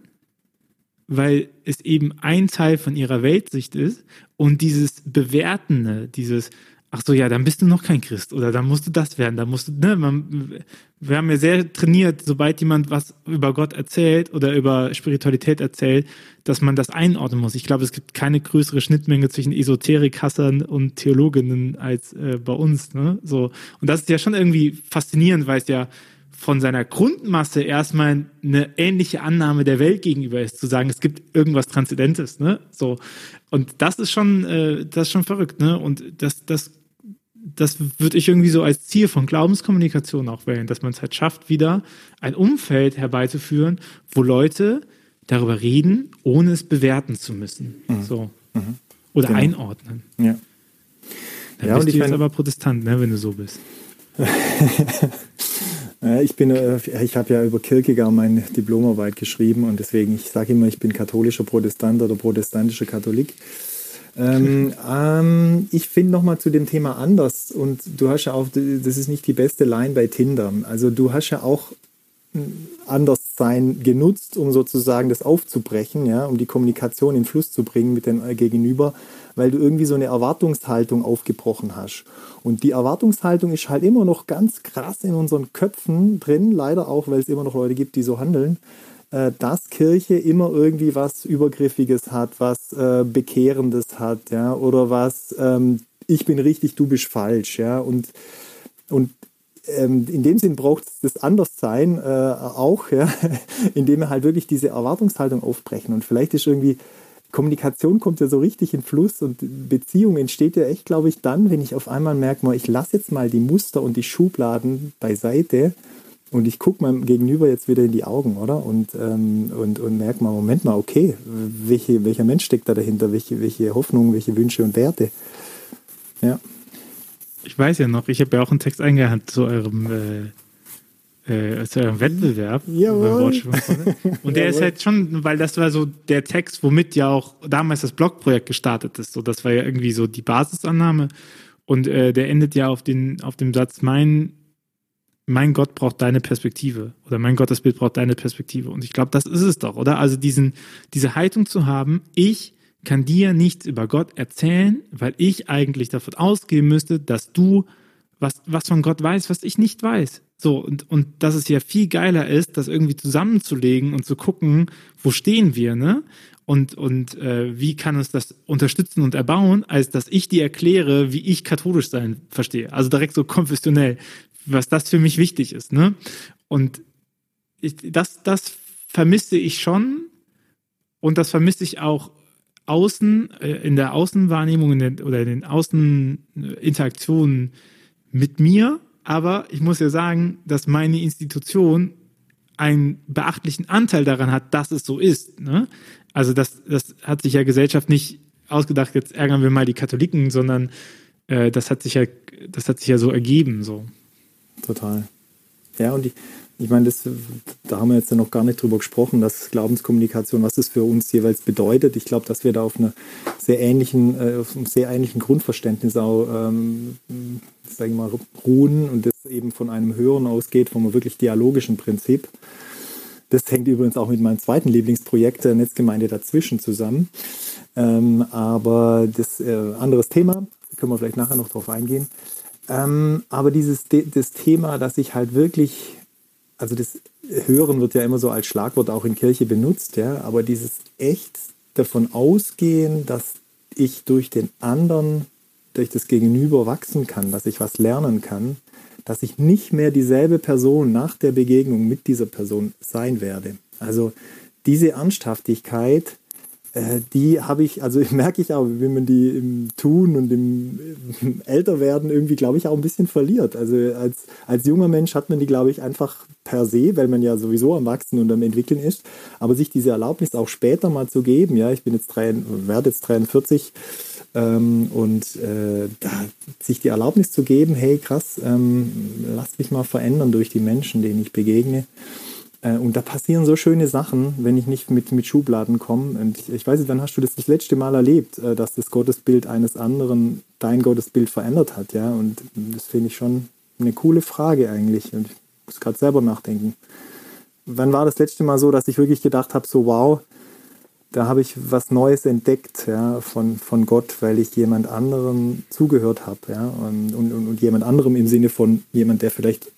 weil es eben ein Teil von ihrer Weltsicht ist und dieses Bewertende, dieses, ach so, ja, dann bist du noch kein Christ oder dann musst du das werden, dann musst du, ne, man, wir haben ja sehr trainiert, sobald jemand was über Gott erzählt oder über Spiritualität erzählt, dass man das einordnen muss. Ich glaube, es gibt keine größere Schnittmenge zwischen Esoterikhassern und Theologinnen als äh, bei uns, ne, so. Und das ist ja schon irgendwie faszinierend, weil es ja von seiner Grundmasse erstmal eine ähnliche Annahme der Welt gegenüber ist, zu sagen, es gibt irgendwas Transzendentes, ne? So. Und das ist schon, äh, das ist schon verrückt, ne? Und das, das, das würde ich irgendwie so als Ziel von Glaubenskommunikation auch wählen, dass man es halt schafft, wieder ein Umfeld herbeizuführen, wo Leute darüber reden, ohne es bewerten zu müssen. Mhm. So. Mhm. Oder genau. einordnen. Ja. Dann ja, bist du jetzt aber Protestant, ne, wenn du so bist. *laughs* Ich bin, äh, ich habe ja über Kierkegaard meine Diplomarbeit geschrieben und deswegen, ich sage immer, ich bin katholischer Protestant oder protestantischer Katholik. Ähm, *laughs* ähm, ich finde nochmal zu dem Thema anders und du hast ja auch, das ist nicht die beste Line bei Tinder. Also du hast ja auch Anderssein genutzt, um sozusagen das aufzubrechen, ja, um die Kommunikation in Fluss zu bringen mit dem Gegenüber, weil du irgendwie so eine Erwartungshaltung aufgebrochen hast. Und die Erwartungshaltung ist halt immer noch ganz krass in unseren Köpfen drin, leider auch, weil es immer noch Leute gibt, die so handeln, äh, dass Kirche immer irgendwie was Übergriffiges hat, was äh, Bekehrendes hat, ja, oder was ähm, ich bin richtig, du bist falsch, ja, und und ähm, in dem Sinn braucht es das Anderssein äh, auch, ja, *laughs* indem wir halt wirklich diese Erwartungshaltung aufbrechen. Und vielleicht ist irgendwie, Kommunikation kommt ja so richtig in Fluss und Beziehung entsteht ja echt, glaube ich, dann, wenn ich auf einmal merke, mal, ich lasse jetzt mal die Muster und die Schubladen beiseite und ich gucke meinem Gegenüber jetzt wieder in die Augen, oder? Und, ähm, und, und merke mal, Moment mal, okay, welche, welcher Mensch steckt da dahinter? Welche, welche Hoffnungen, welche Wünsche und Werte? Ja. Ich weiß ja noch, ich habe ja auch einen Text eingehand zu eurem, äh, äh, zu eurem Wettbewerb. Jawohl. *laughs* Und der ist halt schon, weil das war so der Text, womit ja auch damals das Blogprojekt gestartet ist. So, das war ja irgendwie so die Basisannahme. Und äh, der endet ja auf, den, auf dem Satz, mein, mein Gott braucht deine Perspektive. Oder mein Gottesbild braucht deine Perspektive. Und ich glaube, das ist es doch, oder? Also diesen, diese Haltung zu haben, ich kann dir nichts über Gott erzählen, weil ich eigentlich davon ausgehen müsste, dass du was, was von Gott weißt, was ich nicht weiß. So, und, und dass es ja viel geiler ist, das irgendwie zusammenzulegen und zu gucken, wo stehen wir, ne? Und, und äh, wie kann uns das unterstützen und erbauen, als dass ich dir erkläre, wie ich katholisch sein verstehe. Also direkt so konfessionell, was das für mich wichtig ist, ne? Und ich, das, das vermisse ich schon und das vermisse ich auch Außen, äh, in der Außenwahrnehmung in der, oder in den Außeninteraktionen mit mir. Aber ich muss ja sagen, dass meine Institution einen beachtlichen Anteil daran hat, dass es so ist. Ne? Also das, das hat sich ja Gesellschaft nicht ausgedacht, jetzt ärgern wir mal die Katholiken, sondern äh, das hat sich ja, das hat sich ja so ergeben. So. Total. Ja, und ich, ich meine, das, da haben wir jetzt ja noch gar nicht drüber gesprochen, dass Glaubenskommunikation, was das für uns jeweils bedeutet. Ich glaube, dass wir da auf einer sehr ähnlichen, äh, auf einem sehr ähnlichen Grundverständnis auch, ähm, sage ich mal, ruhen und das eben von einem Hören ausgeht, vom wirklich dialogischen Prinzip. Das hängt übrigens auch mit meinem zweiten Lieblingsprojekt der Netzgemeinde dazwischen zusammen. Ähm, aber das äh, anderes Thema, können wir vielleicht nachher noch drauf eingehen. Ähm, aber dieses das Thema, dass ich halt wirklich also das Hören wird ja immer so als Schlagwort auch in Kirche benutzt, ja, aber dieses echt davon ausgehen, dass ich durch den anderen, durch das Gegenüber wachsen kann, dass ich was lernen kann, dass ich nicht mehr dieselbe Person nach der Begegnung mit dieser Person sein werde. Also diese Ernsthaftigkeit äh, die habe ich, also *laughs* merke ich auch, wenn man die im Tun und im, im Älterwerden irgendwie, glaube ich, auch ein bisschen verliert. Also als, als junger Mensch hat man die, glaube ich, einfach per se, weil man ja sowieso am Wachsen und am Entwickeln ist. Aber sich diese Erlaubnis auch später mal zu geben, ja, ich bin jetzt drei, werde jetzt 43 ähm, und äh, da, sich die Erlaubnis zu geben, hey krass, ähm, lass mich mal verändern durch die Menschen, denen ich begegne. Äh, und da passieren so schöne Sachen, wenn ich nicht mit, mit Schubladen komme. Und ich, ich weiß nicht, wann hast du das das letzte Mal erlebt, äh, dass das Gottesbild eines anderen dein Gottesbild verändert hat, ja? Und das finde ich schon eine coole Frage eigentlich. Und ich muss gerade selber nachdenken. Wann war das letzte Mal so, dass ich wirklich gedacht habe, so wow, da habe ich was Neues entdeckt ja, von, von Gott, weil ich jemand anderem zugehört habe. Ja, und, und, und jemand anderem im Sinne von jemand, der vielleicht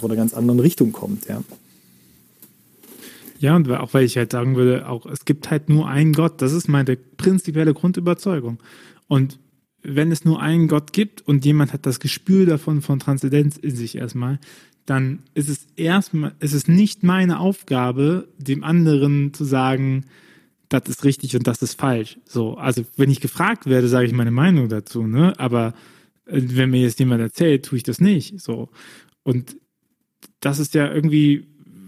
von einer ganz anderen Richtung kommt. Ja. Ja, und auch weil ich halt sagen würde, auch es gibt halt nur einen Gott. Das ist meine prinzipielle Grundüberzeugung. Und wenn es nur einen Gott gibt und jemand hat das Gespür davon von Transzendenz in sich erstmal, dann ist es erstmal, ist es nicht meine Aufgabe, dem anderen zu sagen, das ist richtig und das ist falsch. So, also wenn ich gefragt werde, sage ich meine Meinung dazu, ne? Aber äh, wenn mir jetzt jemand erzählt, tue ich das nicht. So. Und das ist ja irgendwie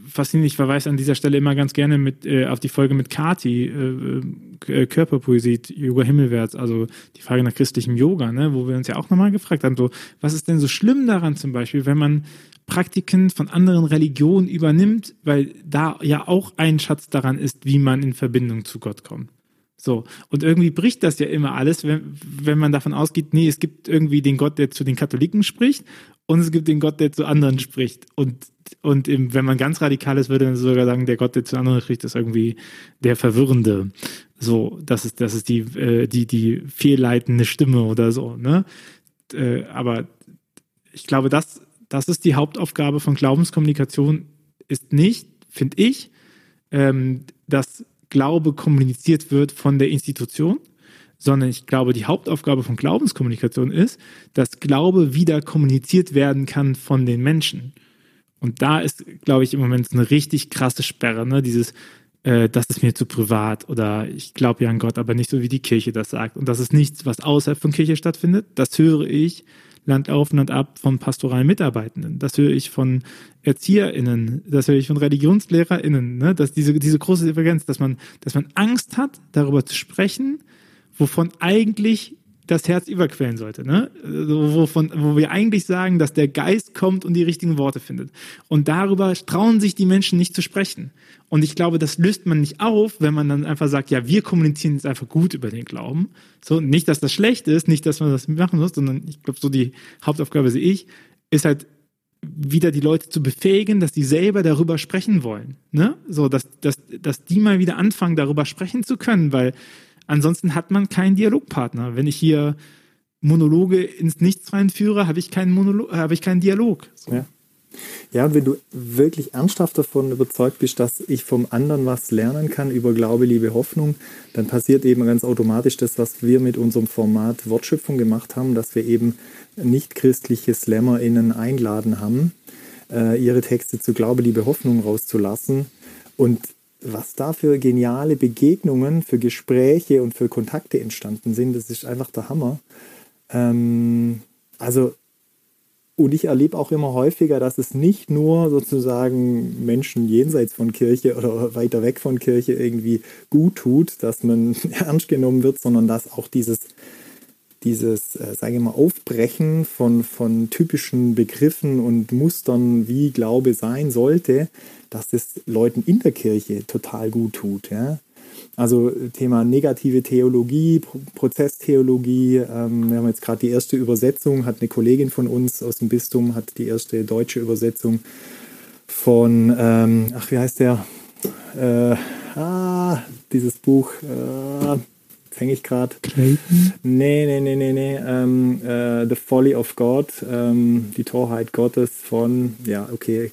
faszinierend. Ich verweise an dieser Stelle immer ganz gerne mit, äh, auf die Folge mit Kati, äh, äh, Körperpoesie, Yoga Himmelwärts, also die Frage nach christlichem Yoga, ne, wo wir uns ja auch nochmal gefragt haben, so, was ist denn so schlimm daran zum Beispiel, wenn man Praktiken von anderen Religionen übernimmt, weil da ja auch ein Schatz daran ist, wie man in Verbindung zu Gott kommt. So. Und irgendwie bricht das ja immer alles, wenn, wenn man davon ausgeht, nee, es gibt irgendwie den Gott, der zu den Katholiken spricht und es gibt den Gott, der zu anderen spricht. Und, und im, wenn man ganz radikal ist, würde man sogar sagen, der Gott, der zu anderen spricht, ist irgendwie der Verwirrende. So, das ist, das ist die, äh, die, die fehlleitende Stimme oder so, ne? Äh, aber ich glaube, das, das ist die Hauptaufgabe von Glaubenskommunikation, ist nicht, finde ich, ähm, dass Glaube kommuniziert wird von der Institution, sondern ich glaube, die Hauptaufgabe von Glaubenskommunikation ist, dass Glaube wieder kommuniziert werden kann von den Menschen. Und da ist, glaube ich, im Moment eine richtig krasse Sperre, ne? Dieses, äh, das ist mir zu privat oder ich glaube ja an Gott, aber nicht so, wie die Kirche das sagt. Und das ist nichts, was außerhalb von Kirche stattfindet. Das höre ich Land auf, Land ab von pastoralen Mitarbeitenden. Das höre ich von ErzieherInnen, das höre ich von ReligionslehrerInnen, ne? dass diese, diese große Divergenz, dass man, dass man Angst hat, darüber zu sprechen, wovon eigentlich das Herz überquellen sollte, ne? Wovon, wo wir eigentlich sagen, dass der Geist kommt und die richtigen Worte findet. Und darüber trauen sich die Menschen nicht zu sprechen. Und ich glaube, das löst man nicht auf, wenn man dann einfach sagt, ja, wir kommunizieren jetzt einfach gut über den Glauben. So, nicht, dass das schlecht ist, nicht, dass man das machen muss, sondern ich glaube, so die Hauptaufgabe sehe ich, ist halt wieder die Leute zu befähigen, dass die selber darüber sprechen wollen. Ne? So, dass, dass, dass die mal wieder anfangen, darüber sprechen zu können, weil Ansonsten hat man keinen Dialogpartner. Wenn ich hier Monologe ins Nichts reinführe, habe ich keinen Monolog, habe ich keinen Dialog. So. Ja. Ja, und wenn du wirklich ernsthaft davon überzeugt bist, dass ich vom anderen was lernen kann über Glaube, Liebe, Hoffnung, dann passiert eben ganz automatisch das, was wir mit unserem Format Wortschöpfung gemacht haben, dass wir eben nicht christliche SlammerInnen einladen haben, äh, ihre Texte zu Glaube, Liebe, Hoffnung rauszulassen. Und was da für geniale Begegnungen, für Gespräche und für Kontakte entstanden sind, das ist einfach der Hammer. Ähm, also, und ich erlebe auch immer häufiger, dass es nicht nur sozusagen Menschen jenseits von Kirche oder weiter weg von Kirche irgendwie gut tut, dass man *laughs* ernst genommen wird, sondern dass auch dieses, dieses, äh, sage ich mal, Aufbrechen von, von typischen Begriffen und Mustern, wie Glaube sein sollte, dass das Leuten in der Kirche total gut tut. Ja? Also Thema negative Theologie, Prozesstheologie. Ähm, wir haben jetzt gerade die erste Übersetzung, hat eine Kollegin von uns aus dem Bistum, hat die erste deutsche Übersetzung von, ähm, ach, wie heißt der? Äh, ah, dieses Buch. Äh, hänge ich gerade. Clayton? Nee, nee, nee, nee, nee. Ähm, äh, The Folly of God, ähm, die Torheit Gottes von, ja, okay,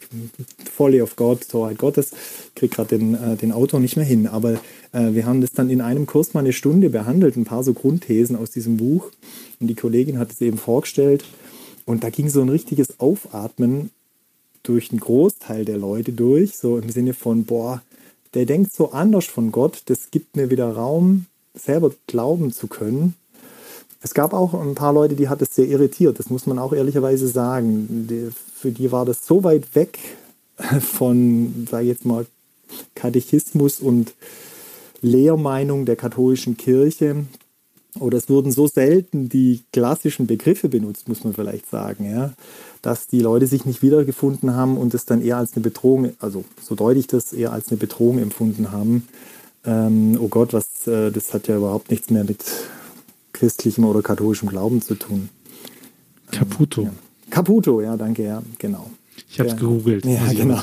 Folly of God, Torheit Gottes. Ich kriege gerade den, äh, den Autor nicht mehr hin, aber äh, wir haben das dann in einem Kurs mal eine Stunde behandelt, ein paar so Grundthesen aus diesem Buch. Und die Kollegin hat es eben vorgestellt. Und da ging so ein richtiges Aufatmen durch einen Großteil der Leute durch, so im Sinne von, boah, der denkt so anders von Gott, das gibt mir wieder Raum, selber glauben zu können. Es gab auch ein paar Leute, die hat es sehr irritiert, das muss man auch ehrlicherweise sagen. Die, für die war das so weit weg *laughs* von, sage ich jetzt mal, Katechismus und Lehrmeinung der katholischen Kirche. Oder es wurden so selten die klassischen Begriffe benutzt, muss man vielleicht sagen, ja, dass die Leute sich nicht wiedergefunden haben und es dann eher als eine Bedrohung, also so deutlich das eher als eine Bedrohung empfunden haben. Ähm, oh Gott, was, äh, das hat ja überhaupt nichts mehr mit christlichem oder katholischem Glauben zu tun. Caputo. Ähm, ja. Caputo, ja, danke, ja, genau. Ich habe es gegoogelt. Ja, genau.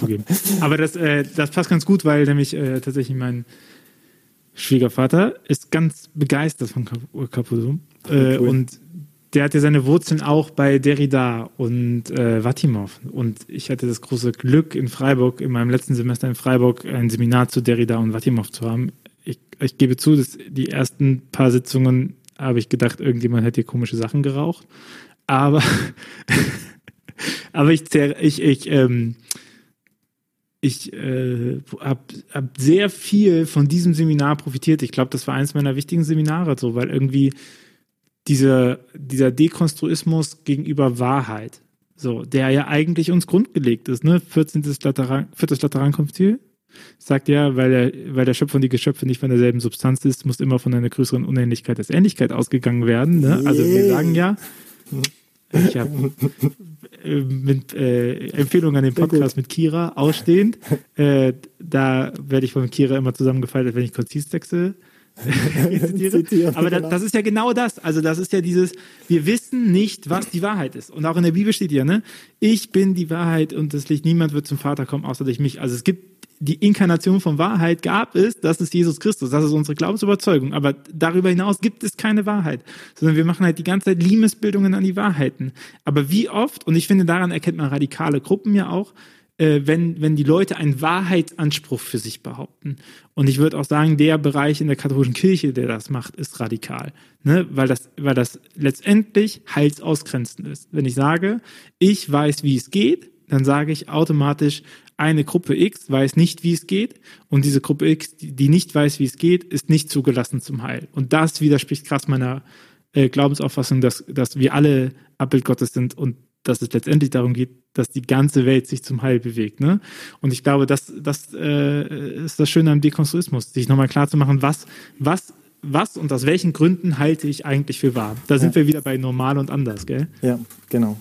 Aber das, äh, das passt ganz gut, weil nämlich äh, tatsächlich mein Schwiegervater ist ganz begeistert von Caputo. Äh, cool. Und der hatte seine Wurzeln auch bei Derrida und äh, Vatimov. Und ich hatte das große Glück in Freiburg, in meinem letzten Semester in Freiburg, ein Seminar zu Derrida und Vatimov zu haben. Ich, ich gebe zu, dass die ersten paar Sitzungen habe ich gedacht, irgendjemand hätte hier komische Sachen geraucht. Aber, *laughs* aber ich, ich, ich, ähm, ich äh, habe hab sehr viel von diesem Seminar profitiert. Ich glaube, das war eines meiner wichtigen Seminare, so, weil irgendwie dieser, dieser Dekonstruismus gegenüber Wahrheit, so, der ja eigentlich uns grundgelegt ist, ne? 14. Lateran, 4. Laterankonzil sagt ja, weil der, weil der Schöpfer und die Geschöpfe nicht von derselben Substanz ist, muss immer von einer größeren Unähnlichkeit als Ähnlichkeit ausgegangen werden. Ne? Also wir sagen ja, ich habe äh, mit äh, Empfehlungen an den Podcast mit Kira ausstehend. Äh, da werde ich von Kira immer zusammengefaltet, wenn ich Konzilstexte zitiere. Aber das, das, ist ja genau das. Also das ist ja dieses, wir wissen nicht, was die Wahrheit ist. Und auch in der Bibel steht ja, ne? Ich bin die Wahrheit und das Licht. Niemand wird zum Vater kommen, außer durch mich. Also es gibt die Inkarnation von Wahrheit gab es, das ist Jesus Christus, das ist unsere Glaubensüberzeugung. Aber darüber hinaus gibt es keine Wahrheit, sondern wir machen halt die ganze Zeit Liebesbildungen an die Wahrheiten. Aber wie oft, und ich finde, daran erkennt man radikale Gruppen ja auch, äh, wenn, wenn die Leute einen Wahrheitsanspruch für sich behaupten. Und ich würde auch sagen, der Bereich in der katholischen Kirche, der das macht, ist radikal. Ne? Weil, das, weil das letztendlich heilsausgrenzend ist. Wenn ich sage, ich weiß, wie es geht, dann sage ich automatisch, eine Gruppe X weiß nicht, wie es geht und diese Gruppe X, die nicht weiß, wie es geht, ist nicht zugelassen zum Heil. Und das widerspricht krass meiner äh, Glaubensauffassung, dass, dass wir alle Abbild Gottes sind und dass es letztendlich darum geht, dass die ganze Welt sich zum Heil bewegt. Ne? Und ich glaube, das, das äh, ist das Schöne am Dekonstruismus, sich nochmal klar zu machen, was, was, was und aus welchen Gründen halte ich eigentlich für wahr. Da sind ja. wir wieder bei normal und anders, gell? Ja, genau.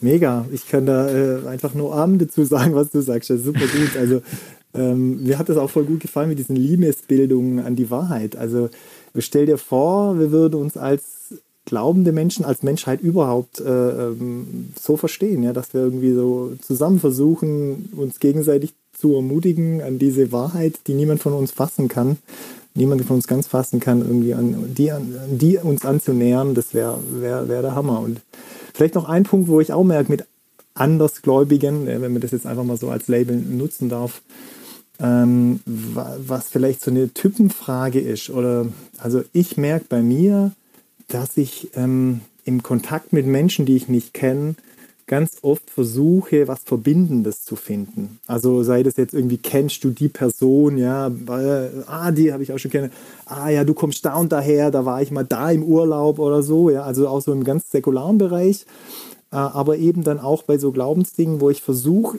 Mega. Ich kann da äh, einfach nur Arm dazu sagen, was du sagst. Das ist super gut. Also *laughs* ähm, mir hat das auch voll gut gefallen mit diesen Liebesbildungen an die Wahrheit. Also stell dir vor, wir würden uns als glaubende Menschen, als Menschheit überhaupt äh, ähm, so verstehen, ja, dass wir irgendwie so zusammen versuchen, uns gegenseitig zu ermutigen an diese Wahrheit, die niemand von uns fassen kann, niemand von uns ganz fassen kann, irgendwie an die, an die uns anzunähern, das wäre wär, wär der Hammer. Und Vielleicht noch ein Punkt, wo ich auch merke, mit Andersgläubigen, wenn man das jetzt einfach mal so als Label nutzen darf, ähm, was vielleicht so eine Typenfrage ist. Oder also ich merke bei mir, dass ich ähm, im Kontakt mit Menschen, die ich nicht kenne, ganz oft versuche, was Verbindendes zu finden. Also sei das jetzt irgendwie, kennst du die Person, ja, äh, ah, die habe ich auch schon kennen, ah ja, du kommst da und daher, da war ich mal da im Urlaub oder so, ja, also auch so im ganz säkularen Bereich, äh, aber eben dann auch bei so Glaubensdingen, wo ich versuche,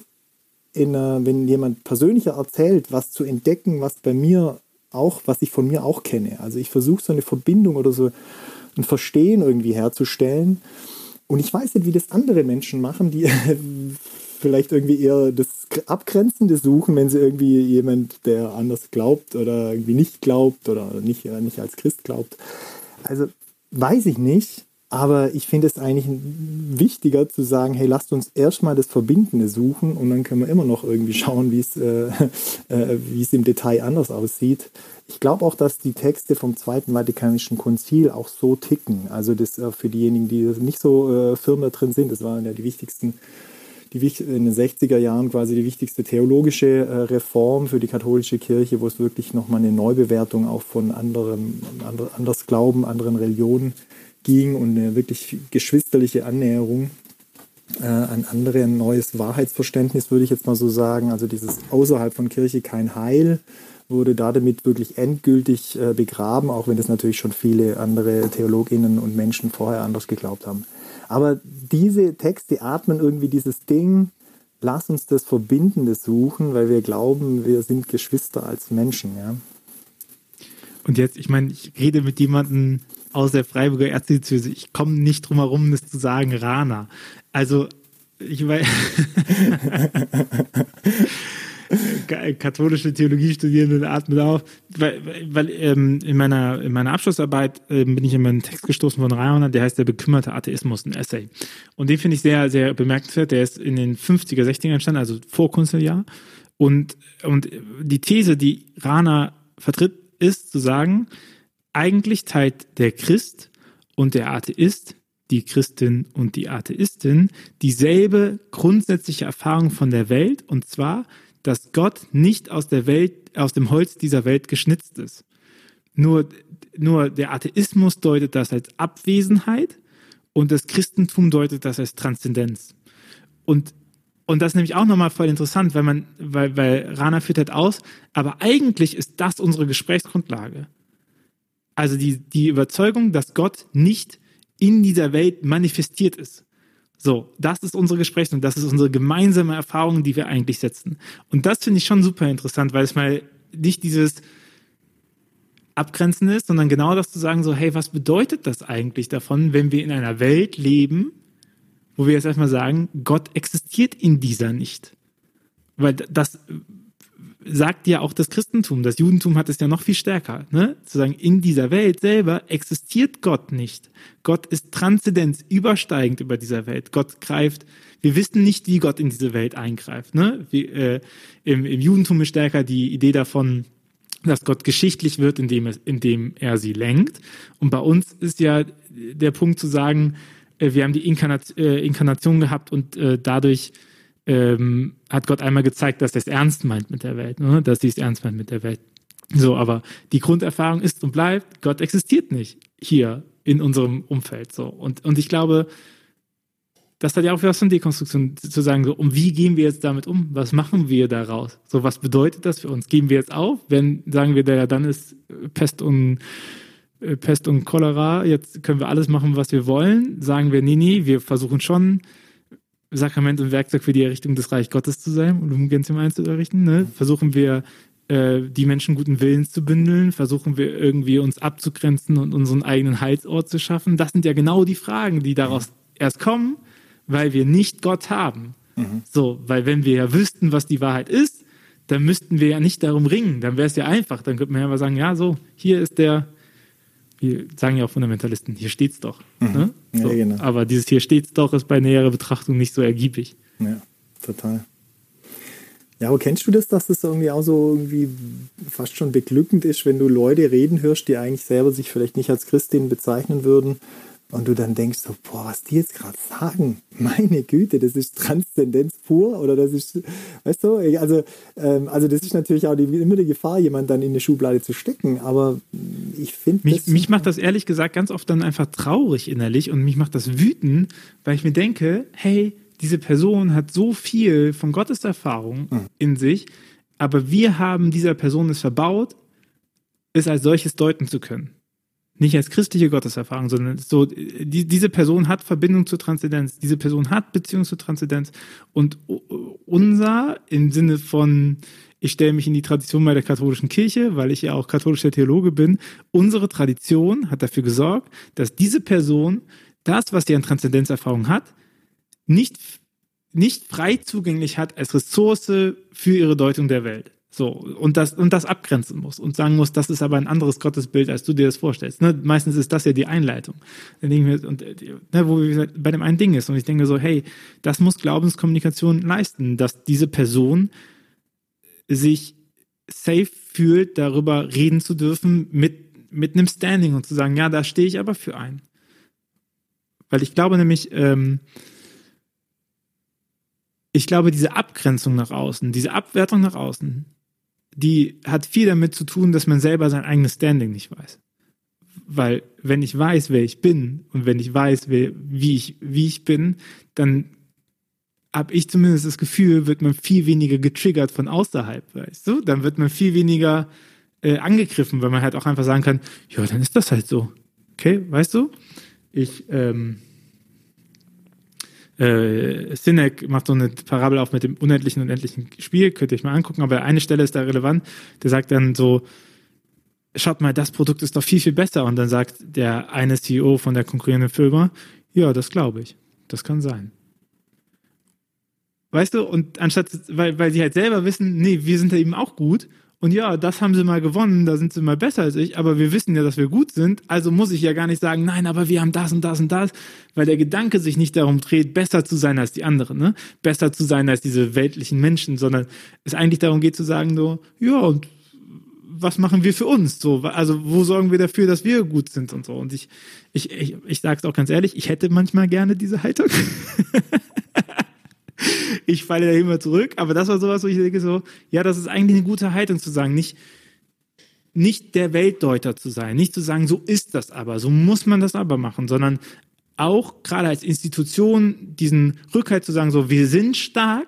wenn jemand persönlicher erzählt, was zu entdecken, was bei mir auch, was ich von mir auch kenne. Also ich versuche so eine Verbindung oder so ein Verstehen irgendwie herzustellen. Und ich weiß nicht, wie das andere Menschen machen, die *laughs* vielleicht irgendwie eher das Abgrenzende suchen, wenn sie irgendwie jemand, der anders glaubt oder irgendwie nicht glaubt oder nicht, äh, nicht als Christ glaubt. Also weiß ich nicht, aber ich finde es eigentlich wichtiger zu sagen, hey, lasst uns erstmal das Verbindende suchen und dann können wir immer noch irgendwie schauen, wie es, äh, *laughs* äh, es im Detail anders aussieht. Ich glaube auch, dass die Texte vom Zweiten Vatikanischen Konzil auch so ticken. Also das äh, für diejenigen, die nicht so äh, firm da drin sind, das waren ja die wichtigsten, die in den 60er Jahren quasi die wichtigste theologische äh, Reform für die katholische Kirche, wo es wirklich nochmal eine Neubewertung auch von anderen, andre, anders Glauben, anderen Religionen ging und eine wirklich geschwisterliche Annäherung. äh, ein anderes neues Wahrheitsverständnis, würde ich jetzt mal so sagen. Also dieses außerhalb von Kirche kein Heil wurde da damit wirklich endgültig äh, begraben, auch wenn das natürlich schon viele andere Theologinnen und Menschen vorher anders geglaubt haben. Aber diese Texte atmen irgendwie dieses Ding, lass uns das Verbindende suchen, weil wir glauben, wir sind Geschwister als Menschen. Ja? Und jetzt, ich meine, ich rede mit jemandem aus der Freiburger Erzdiözese. Ich komme nicht drum herum, das zu sagen, Rana. Also, ich weiß. *laughs* katholische Theologie studierenden atmen auf, weil, weil ähm, in meiner in meiner Abschlussarbeit ähm, bin ich in einen Text gestoßen von Rainer, der heißt der bekümmerte Atheismus, ein Essay. Und den finde ich sehr sehr bemerkenswert. Der ist in den 50er, 60er entstanden, also vor Kunstjahr. Und und die These, die Rana vertritt, ist zu sagen, eigentlich teilt der Christ und der Atheist die Christin und die Atheistin dieselbe grundsätzliche Erfahrung von der Welt und zwar, dass Gott nicht aus der Welt, aus dem Holz dieser Welt geschnitzt ist. Nur, nur der Atheismus deutet das als Abwesenheit und das Christentum deutet das als Transzendenz. Und, und das ist nämlich auch nochmal voll interessant, weil man, weil, weil Rana führt halt aus, aber eigentlich ist das unsere Gesprächsgrundlage. Also die, die Überzeugung, dass Gott nicht in dieser Welt manifestiert ist. So, das ist unsere Gespräche das ist unsere gemeinsame Erfahrung, die wir eigentlich setzen. Und das finde ich schon super interessant, weil es mal nicht dieses Abgrenzen ist, sondern genau das zu sagen, so, hey, was bedeutet das eigentlich davon, wenn wir in einer Welt leben, wo wir jetzt erstmal sagen, Gott existiert in dieser nicht. Weil das sagt ja auch das Christentum. Das Judentum hat es ja noch viel stärker. Ne? Zu sagen, in dieser Welt selber existiert Gott nicht. Gott ist Transzendenz, übersteigend über dieser Welt. Gott greift, wir wissen nicht, wie Gott in diese Welt eingreift. Ne? Wie, äh, im, Im Judentum ist stärker die Idee davon, dass Gott geschichtlich wird, indem, es, indem er sie lenkt. Und bei uns ist ja der Punkt zu sagen, äh, wir haben die Inkarnation, äh, Inkarnation gehabt und äh, dadurch ähm, hat Gott einmal gezeigt, dass er es ernst meint mit der Welt, ne? dass sie es ernst meint mit der Welt. So, aber die Grunderfahrung ist und bleibt, Gott existiert nicht hier in unserem Umfeld. So. Und, und ich glaube, das hat ja auch was von Dekonstruktion zu sagen, so, um wie gehen wir jetzt damit um? Was machen wir daraus? So, was bedeutet das für uns? Geben wir jetzt auf? Wenn, sagen wir, ja, dann ist Pest und, äh, Pest und Cholera, jetzt können wir alles machen, was wir wollen. Sagen wir, nee, nee, wir versuchen schon, Sakrament und Werkzeug für die Errichtung des Reich Gottes zu sein und um Gentium zu errichten. Ne? Versuchen wir, äh, die Menschen guten Willens zu bündeln? Versuchen wir irgendwie uns abzugrenzen und unseren eigenen Heilsort zu schaffen? Das sind ja genau die Fragen, die daraus mhm. erst kommen, weil wir nicht Gott haben. Mhm. So, weil wenn wir ja wüssten, was die Wahrheit ist, dann müssten wir ja nicht darum ringen. Dann wäre es ja einfach. Dann könnte man ja mal sagen, ja, so, hier ist der, wir sagen ja auch Fundamentalisten, hier steht's doch. Mhm. Ne? So. Ja, genau. Aber dieses hier steht's doch ist bei näherer Betrachtung nicht so ergiebig. Ja, total. Ja, aber kennst du das, dass das irgendwie auch so irgendwie fast schon beglückend ist, wenn du Leute reden hörst, die eigentlich selber sich vielleicht nicht als Christin bezeichnen würden und du dann denkst so, boah, was die jetzt gerade sagen, *laughs* meine Güte, das ist Transzendenz pur oder das ist, weißt du, also, ähm, also das ist natürlich auch die, immer die Gefahr, jemand dann in eine Schublade zu stecken, aber ich finde mich, mich macht das ehrlich gesagt ganz oft dann einfach traurig innerlich und mich macht das wütend, weil ich mir denke, hey, diese Person hat so viel von Gottes Erfahrung mhm. in sich, aber wir haben dieser Person es verbaut, es als solches deuten zu können nicht als christliche Gotteserfahrung, sondern so, die, diese Person hat Verbindung zur Transzendenz, diese Person hat Beziehung zur Transzendenz und unser im Sinne von, ich stelle mich in die Tradition bei der katholischen Kirche, weil ich ja auch katholischer Theologe bin, unsere Tradition hat dafür gesorgt, dass diese Person das, was sie an Transzendenzerfahrung hat, nicht, nicht frei zugänglich hat als Ressource für ihre Deutung der Welt. So, und das, und das abgrenzen muss und sagen muss, das ist aber ein anderes Gottesbild, als du dir das vorstellst. Ne? Meistens ist das ja die Einleitung. Dann denke ich mir, und, ne, wo wir bei dem einen Ding ist. Und ich denke so, hey, das muss Glaubenskommunikation leisten, dass diese Person sich safe fühlt, darüber reden zu dürfen mit, mit einem Standing und zu sagen, ja, da stehe ich aber für ein. Weil ich glaube nämlich, ähm, ich glaube, diese Abgrenzung nach außen, diese Abwertung nach außen, die hat viel damit zu tun, dass man selber sein eigenes Standing nicht weiß. Weil wenn ich weiß, wer ich bin und wenn ich weiß, wer, wie, ich, wie ich bin, dann habe ich zumindest das Gefühl, wird man viel weniger getriggert von außerhalb, weißt du? Dann wird man viel weniger äh, angegriffen, weil man halt auch einfach sagen kann, ja, dann ist das halt so. Okay, weißt du? Ich, ähm, äh, Sinek macht so eine Parabel auf mit dem unendlichen und endlichen Spiel, könnt ihr euch mal angucken, aber eine Stelle ist da relevant, der sagt dann so, schaut mal, das Produkt ist doch viel, viel besser. Und dann sagt der eine CEO von der konkurrierenden Firma, ja, das glaube ich. Das kann sein. Weißt du, und anstatt, weil, weil sie halt selber wissen, nee, wir sind da eben auch gut. Und ja, das haben sie mal gewonnen, da sind sie mal besser als ich, aber wir wissen ja, dass wir gut sind, also muss ich ja gar nicht sagen, nein, aber wir haben das und das und das, weil der Gedanke sich nicht darum dreht, besser zu sein als die anderen, ne? Besser zu sein als diese weltlichen Menschen, sondern es eigentlich darum geht zu sagen, so, ja, und was machen wir für uns? So, also wo sorgen wir dafür, dass wir gut sind und so. Und ich, ich, ich, ich sage es auch ganz ehrlich, ich hätte manchmal gerne diese Haltung. *laughs* ich falle da immer zurück, aber das war sowas, wo ich denke so, ja, das ist eigentlich eine gute Haltung zu sagen, nicht nicht der Weltdeuter zu sein, nicht zu sagen, so ist das aber, so muss man das aber machen, sondern auch gerade als Institution diesen Rückhalt zu sagen, so wir sind stark,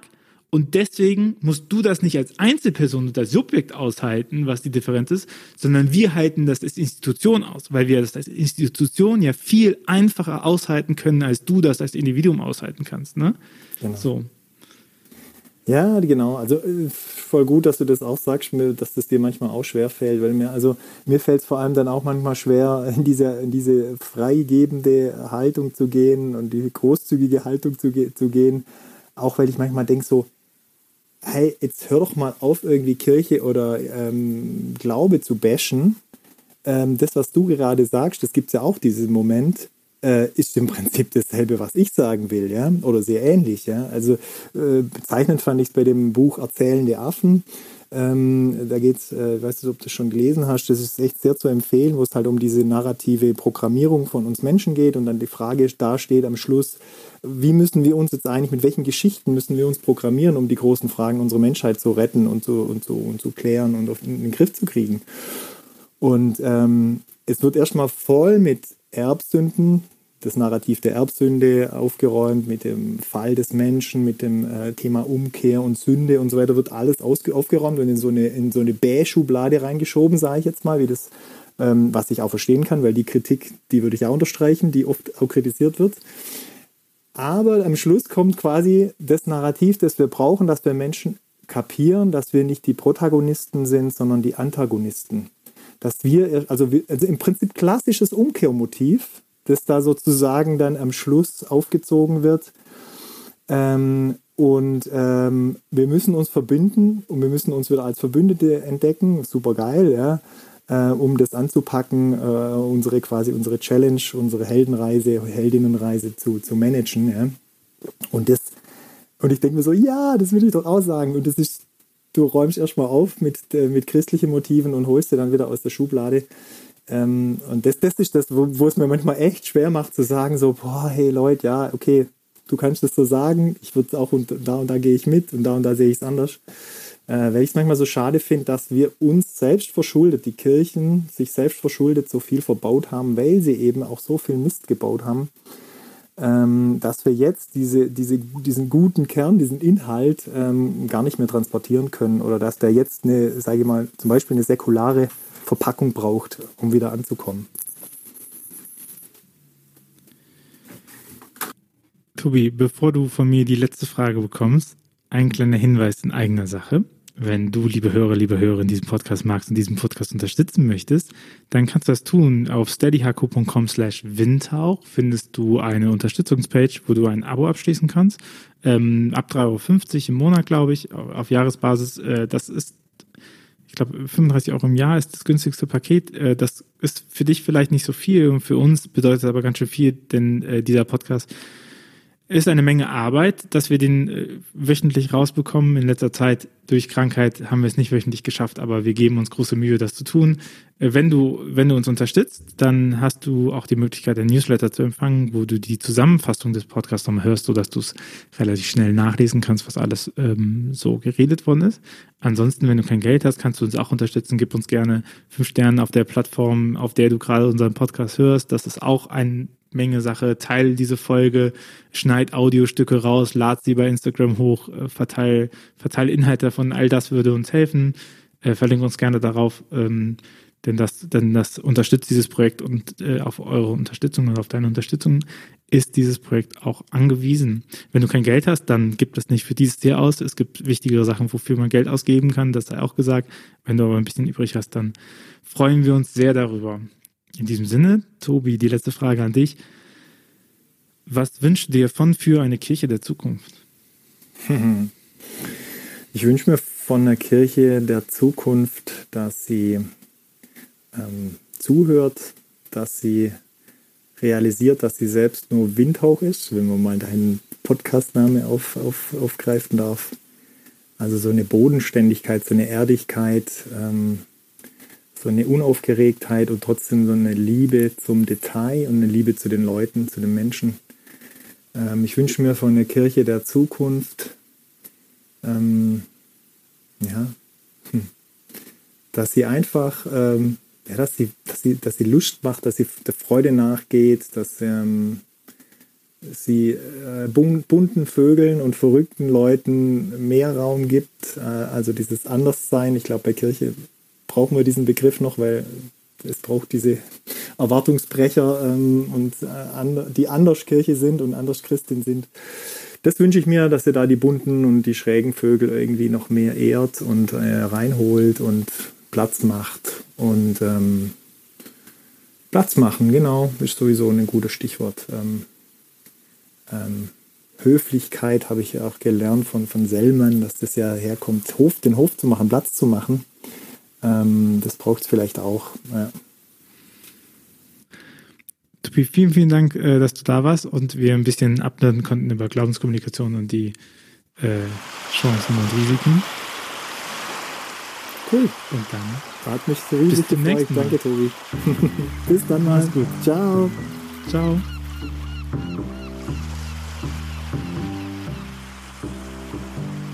und deswegen musst du das nicht als Einzelperson und als Subjekt aushalten, was die Differenz ist, sondern wir halten das als Institution aus, weil wir das als Institution ja viel einfacher aushalten können, als du das als Individuum aushalten kannst. Ne? Genau. So. Ja, genau. Also äh, voll gut, dass du das auch sagst, dass das dir manchmal auch schwer fällt, weil mir, also mir fällt es vor allem dann auch manchmal schwer, in diese, in diese freigebende Haltung zu gehen und die großzügige Haltung zu, zu gehen, auch weil ich manchmal denke so, hey, jetzt hör doch mal auf, irgendwie Kirche oder ähm, Glaube zu bashen. Ähm, das, was du gerade sagst, das gibt es ja auch diesen Moment, äh, ist im Prinzip dasselbe, was ich sagen will, ja, oder sehr ähnlich, ja. Also äh, bezeichnend fand ich es bei dem Buch Erzählende Affen. Ähm, da geht es, äh, weißt du, ob du das schon gelesen hast, das ist echt sehr zu empfehlen, wo es halt um diese narrative Programmierung von uns Menschen geht und dann die Frage dasteht am Schluss, wie müssen wir uns jetzt eigentlich, mit welchen Geschichten müssen wir uns programmieren, um die großen Fragen unserer Menschheit zu retten und zu, und zu, und zu klären und auf, in den Griff zu kriegen. Und ähm, es wird erstmal voll mit Erbsünden, das Narrativ der Erbsünde aufgeräumt, mit dem Fall des Menschen, mit dem äh, Thema Umkehr und Sünde und so weiter, wird alles aufgeräumt und in so eine, in so eine Bäh-Schublade reingeschoben, sage ich jetzt mal, wie das, ähm, was ich auch verstehen kann, weil die Kritik, die würde ich auch unterstreichen, die oft auch kritisiert wird. Aber am Schluss kommt quasi das Narrativ, das wir brauchen, dass wir Menschen kapieren, dass wir nicht die Protagonisten sind, sondern die Antagonisten. Dass wir, also, also im Prinzip klassisches Umkehrmotiv, das da sozusagen dann am Schluss aufgezogen wird. Ähm, und ähm, wir müssen uns verbinden und wir müssen uns wieder als Verbündete entdecken. Super geil, ja äh, um das anzupacken, äh, unsere quasi unsere Challenge, unsere Heldenreise, Heldinnenreise zu, zu managen. Ja? Und das, und ich denke mir so, ja, das will ich doch auch sagen. Und das ist, du räumst erstmal auf mit, äh, mit christlichen Motiven und holst dir dann wieder aus der Schublade. Ähm, und das, das ist das, wo, wo es mir manchmal echt schwer macht zu sagen, so, boah, hey Leute, ja, okay, du kannst das so sagen, ich würde es auch und da und da gehe ich mit und da und da sehe ich es anders äh, weil ich es manchmal so schade finde, dass wir uns selbst verschuldet, die Kirchen sich selbst verschuldet so viel verbaut haben, weil sie eben auch so viel Mist gebaut haben, ähm, dass wir jetzt diese, diese, diesen guten Kern, diesen Inhalt ähm, gar nicht mehr transportieren können oder dass der jetzt eine, sage ich mal, zum Beispiel eine säkulare Verpackung braucht, um wieder anzukommen. Tobi, bevor du von mir die letzte Frage bekommst, ein kleiner Hinweis in eigener Sache wenn du, liebe Hörer, liebe Hörer, in diesem Podcast magst und diesen Podcast unterstützen möchtest, dann kannst du das tun. Auf steadyhq.com slash windhauch findest du eine Unterstützungspage, wo du ein Abo abschließen kannst. Ähm, ab 3,50 Euro im Monat, glaube ich, auf Jahresbasis. Äh, das ist, ich glaube, 35 Euro im Jahr ist das günstigste Paket. Äh, das ist für dich vielleicht nicht so viel, für uns bedeutet aber ganz schön viel, denn äh, dieser Podcast ist eine Menge Arbeit, dass wir den äh, wöchentlich rausbekommen. In letzter Zeit durch Krankheit haben wir es nicht wöchentlich geschafft, aber wir geben uns große Mühe, das zu tun. Äh, wenn du, wenn du uns unterstützt, dann hast du auch die Möglichkeit, ein Newsletter zu empfangen, wo du die Zusammenfassung des Podcasts nochmal hörst, sodass du es relativ schnell nachlesen kannst, was alles ähm, so geredet worden ist. Ansonsten, wenn du kein Geld hast, kannst du uns auch unterstützen. Gib uns gerne fünf Sterne auf der Plattform, auf der du gerade unseren Podcast hörst. Das ist auch ein Menge Sache. Teil diese Folge, schneid Audiostücke raus, lad sie bei Instagram hoch, äh, verteil, verteil Inhalte davon. All das würde uns helfen. Äh, verlinke uns gerne darauf, ähm, denn das, denn das unterstützt dieses Projekt und äh, auf eure Unterstützung und auf deine Unterstützung ist dieses Projekt auch angewiesen. Wenn du kein Geld hast, dann gibt es nicht für dieses Jahr aus. Es gibt wichtigere Sachen, wofür man Geld ausgeben kann. Das sei auch gesagt. Wenn du aber ein bisschen übrig hast, dann freuen wir uns sehr darüber. In diesem Sinne, Tobi, die letzte Frage an dich. Was wünschst du dir von für eine Kirche der Zukunft? *laughs* Ich wünsche mir von der Kirche der Zukunft, dass sie ähm, zuhört, dass sie realisiert, dass sie selbst nur Windhauch ist, wenn man mal deinen Podcastname auf, auf, aufgreifen darf. Also so eine Bodenständigkeit, so eine Erdigkeit, ähm, so eine Unaufgeregtheit und trotzdem so eine Liebe zum Detail und eine Liebe zu den Leuten, zu den Menschen. Ähm, ich wünsche mir von einer Kirche der Zukunft, ähm, ja, hm, dass sie einfach ähm, ja, dass sie, dass sie, dass sie Lust macht, dass sie der Freude nachgeht, dass ähm, sie äh, bunten Vögeln und verrückten Leuten mehr Raum gibt. Äh, also dieses Anderssein. Ich glaube, bei Kirche brauchen wir diesen Begriff noch, weil es braucht diese Erwartungsbrecher ähm, und äh, die anders Kirche sind und anders Christin sind. Das wünsche ich mir, dass er da die bunten und die schrägen Vögel irgendwie noch mehr ehrt und äh, reinholt und Platz macht. Und ähm, Platz machen, genau, ist sowieso ein gutes Stichwort. Ähm, ähm, Höflichkeit habe ich ja auch gelernt von, von Sellmann, dass das ja herkommt, Hof, den Hof zu machen, Platz zu machen. Ähm, das braucht es vielleicht auch. Ja. Tobi, vielen, vielen Dank, äh, dass du da warst und wir ein bisschen ablernen konnten über Glaubenskommunikation und die äh, Chancen und Risiken. Cool. Und dann hat mich so riesig Bis gefreut. Danke, Tobi. *laughs* Bis dann mal. Mach's gut. Ciao. Ciao.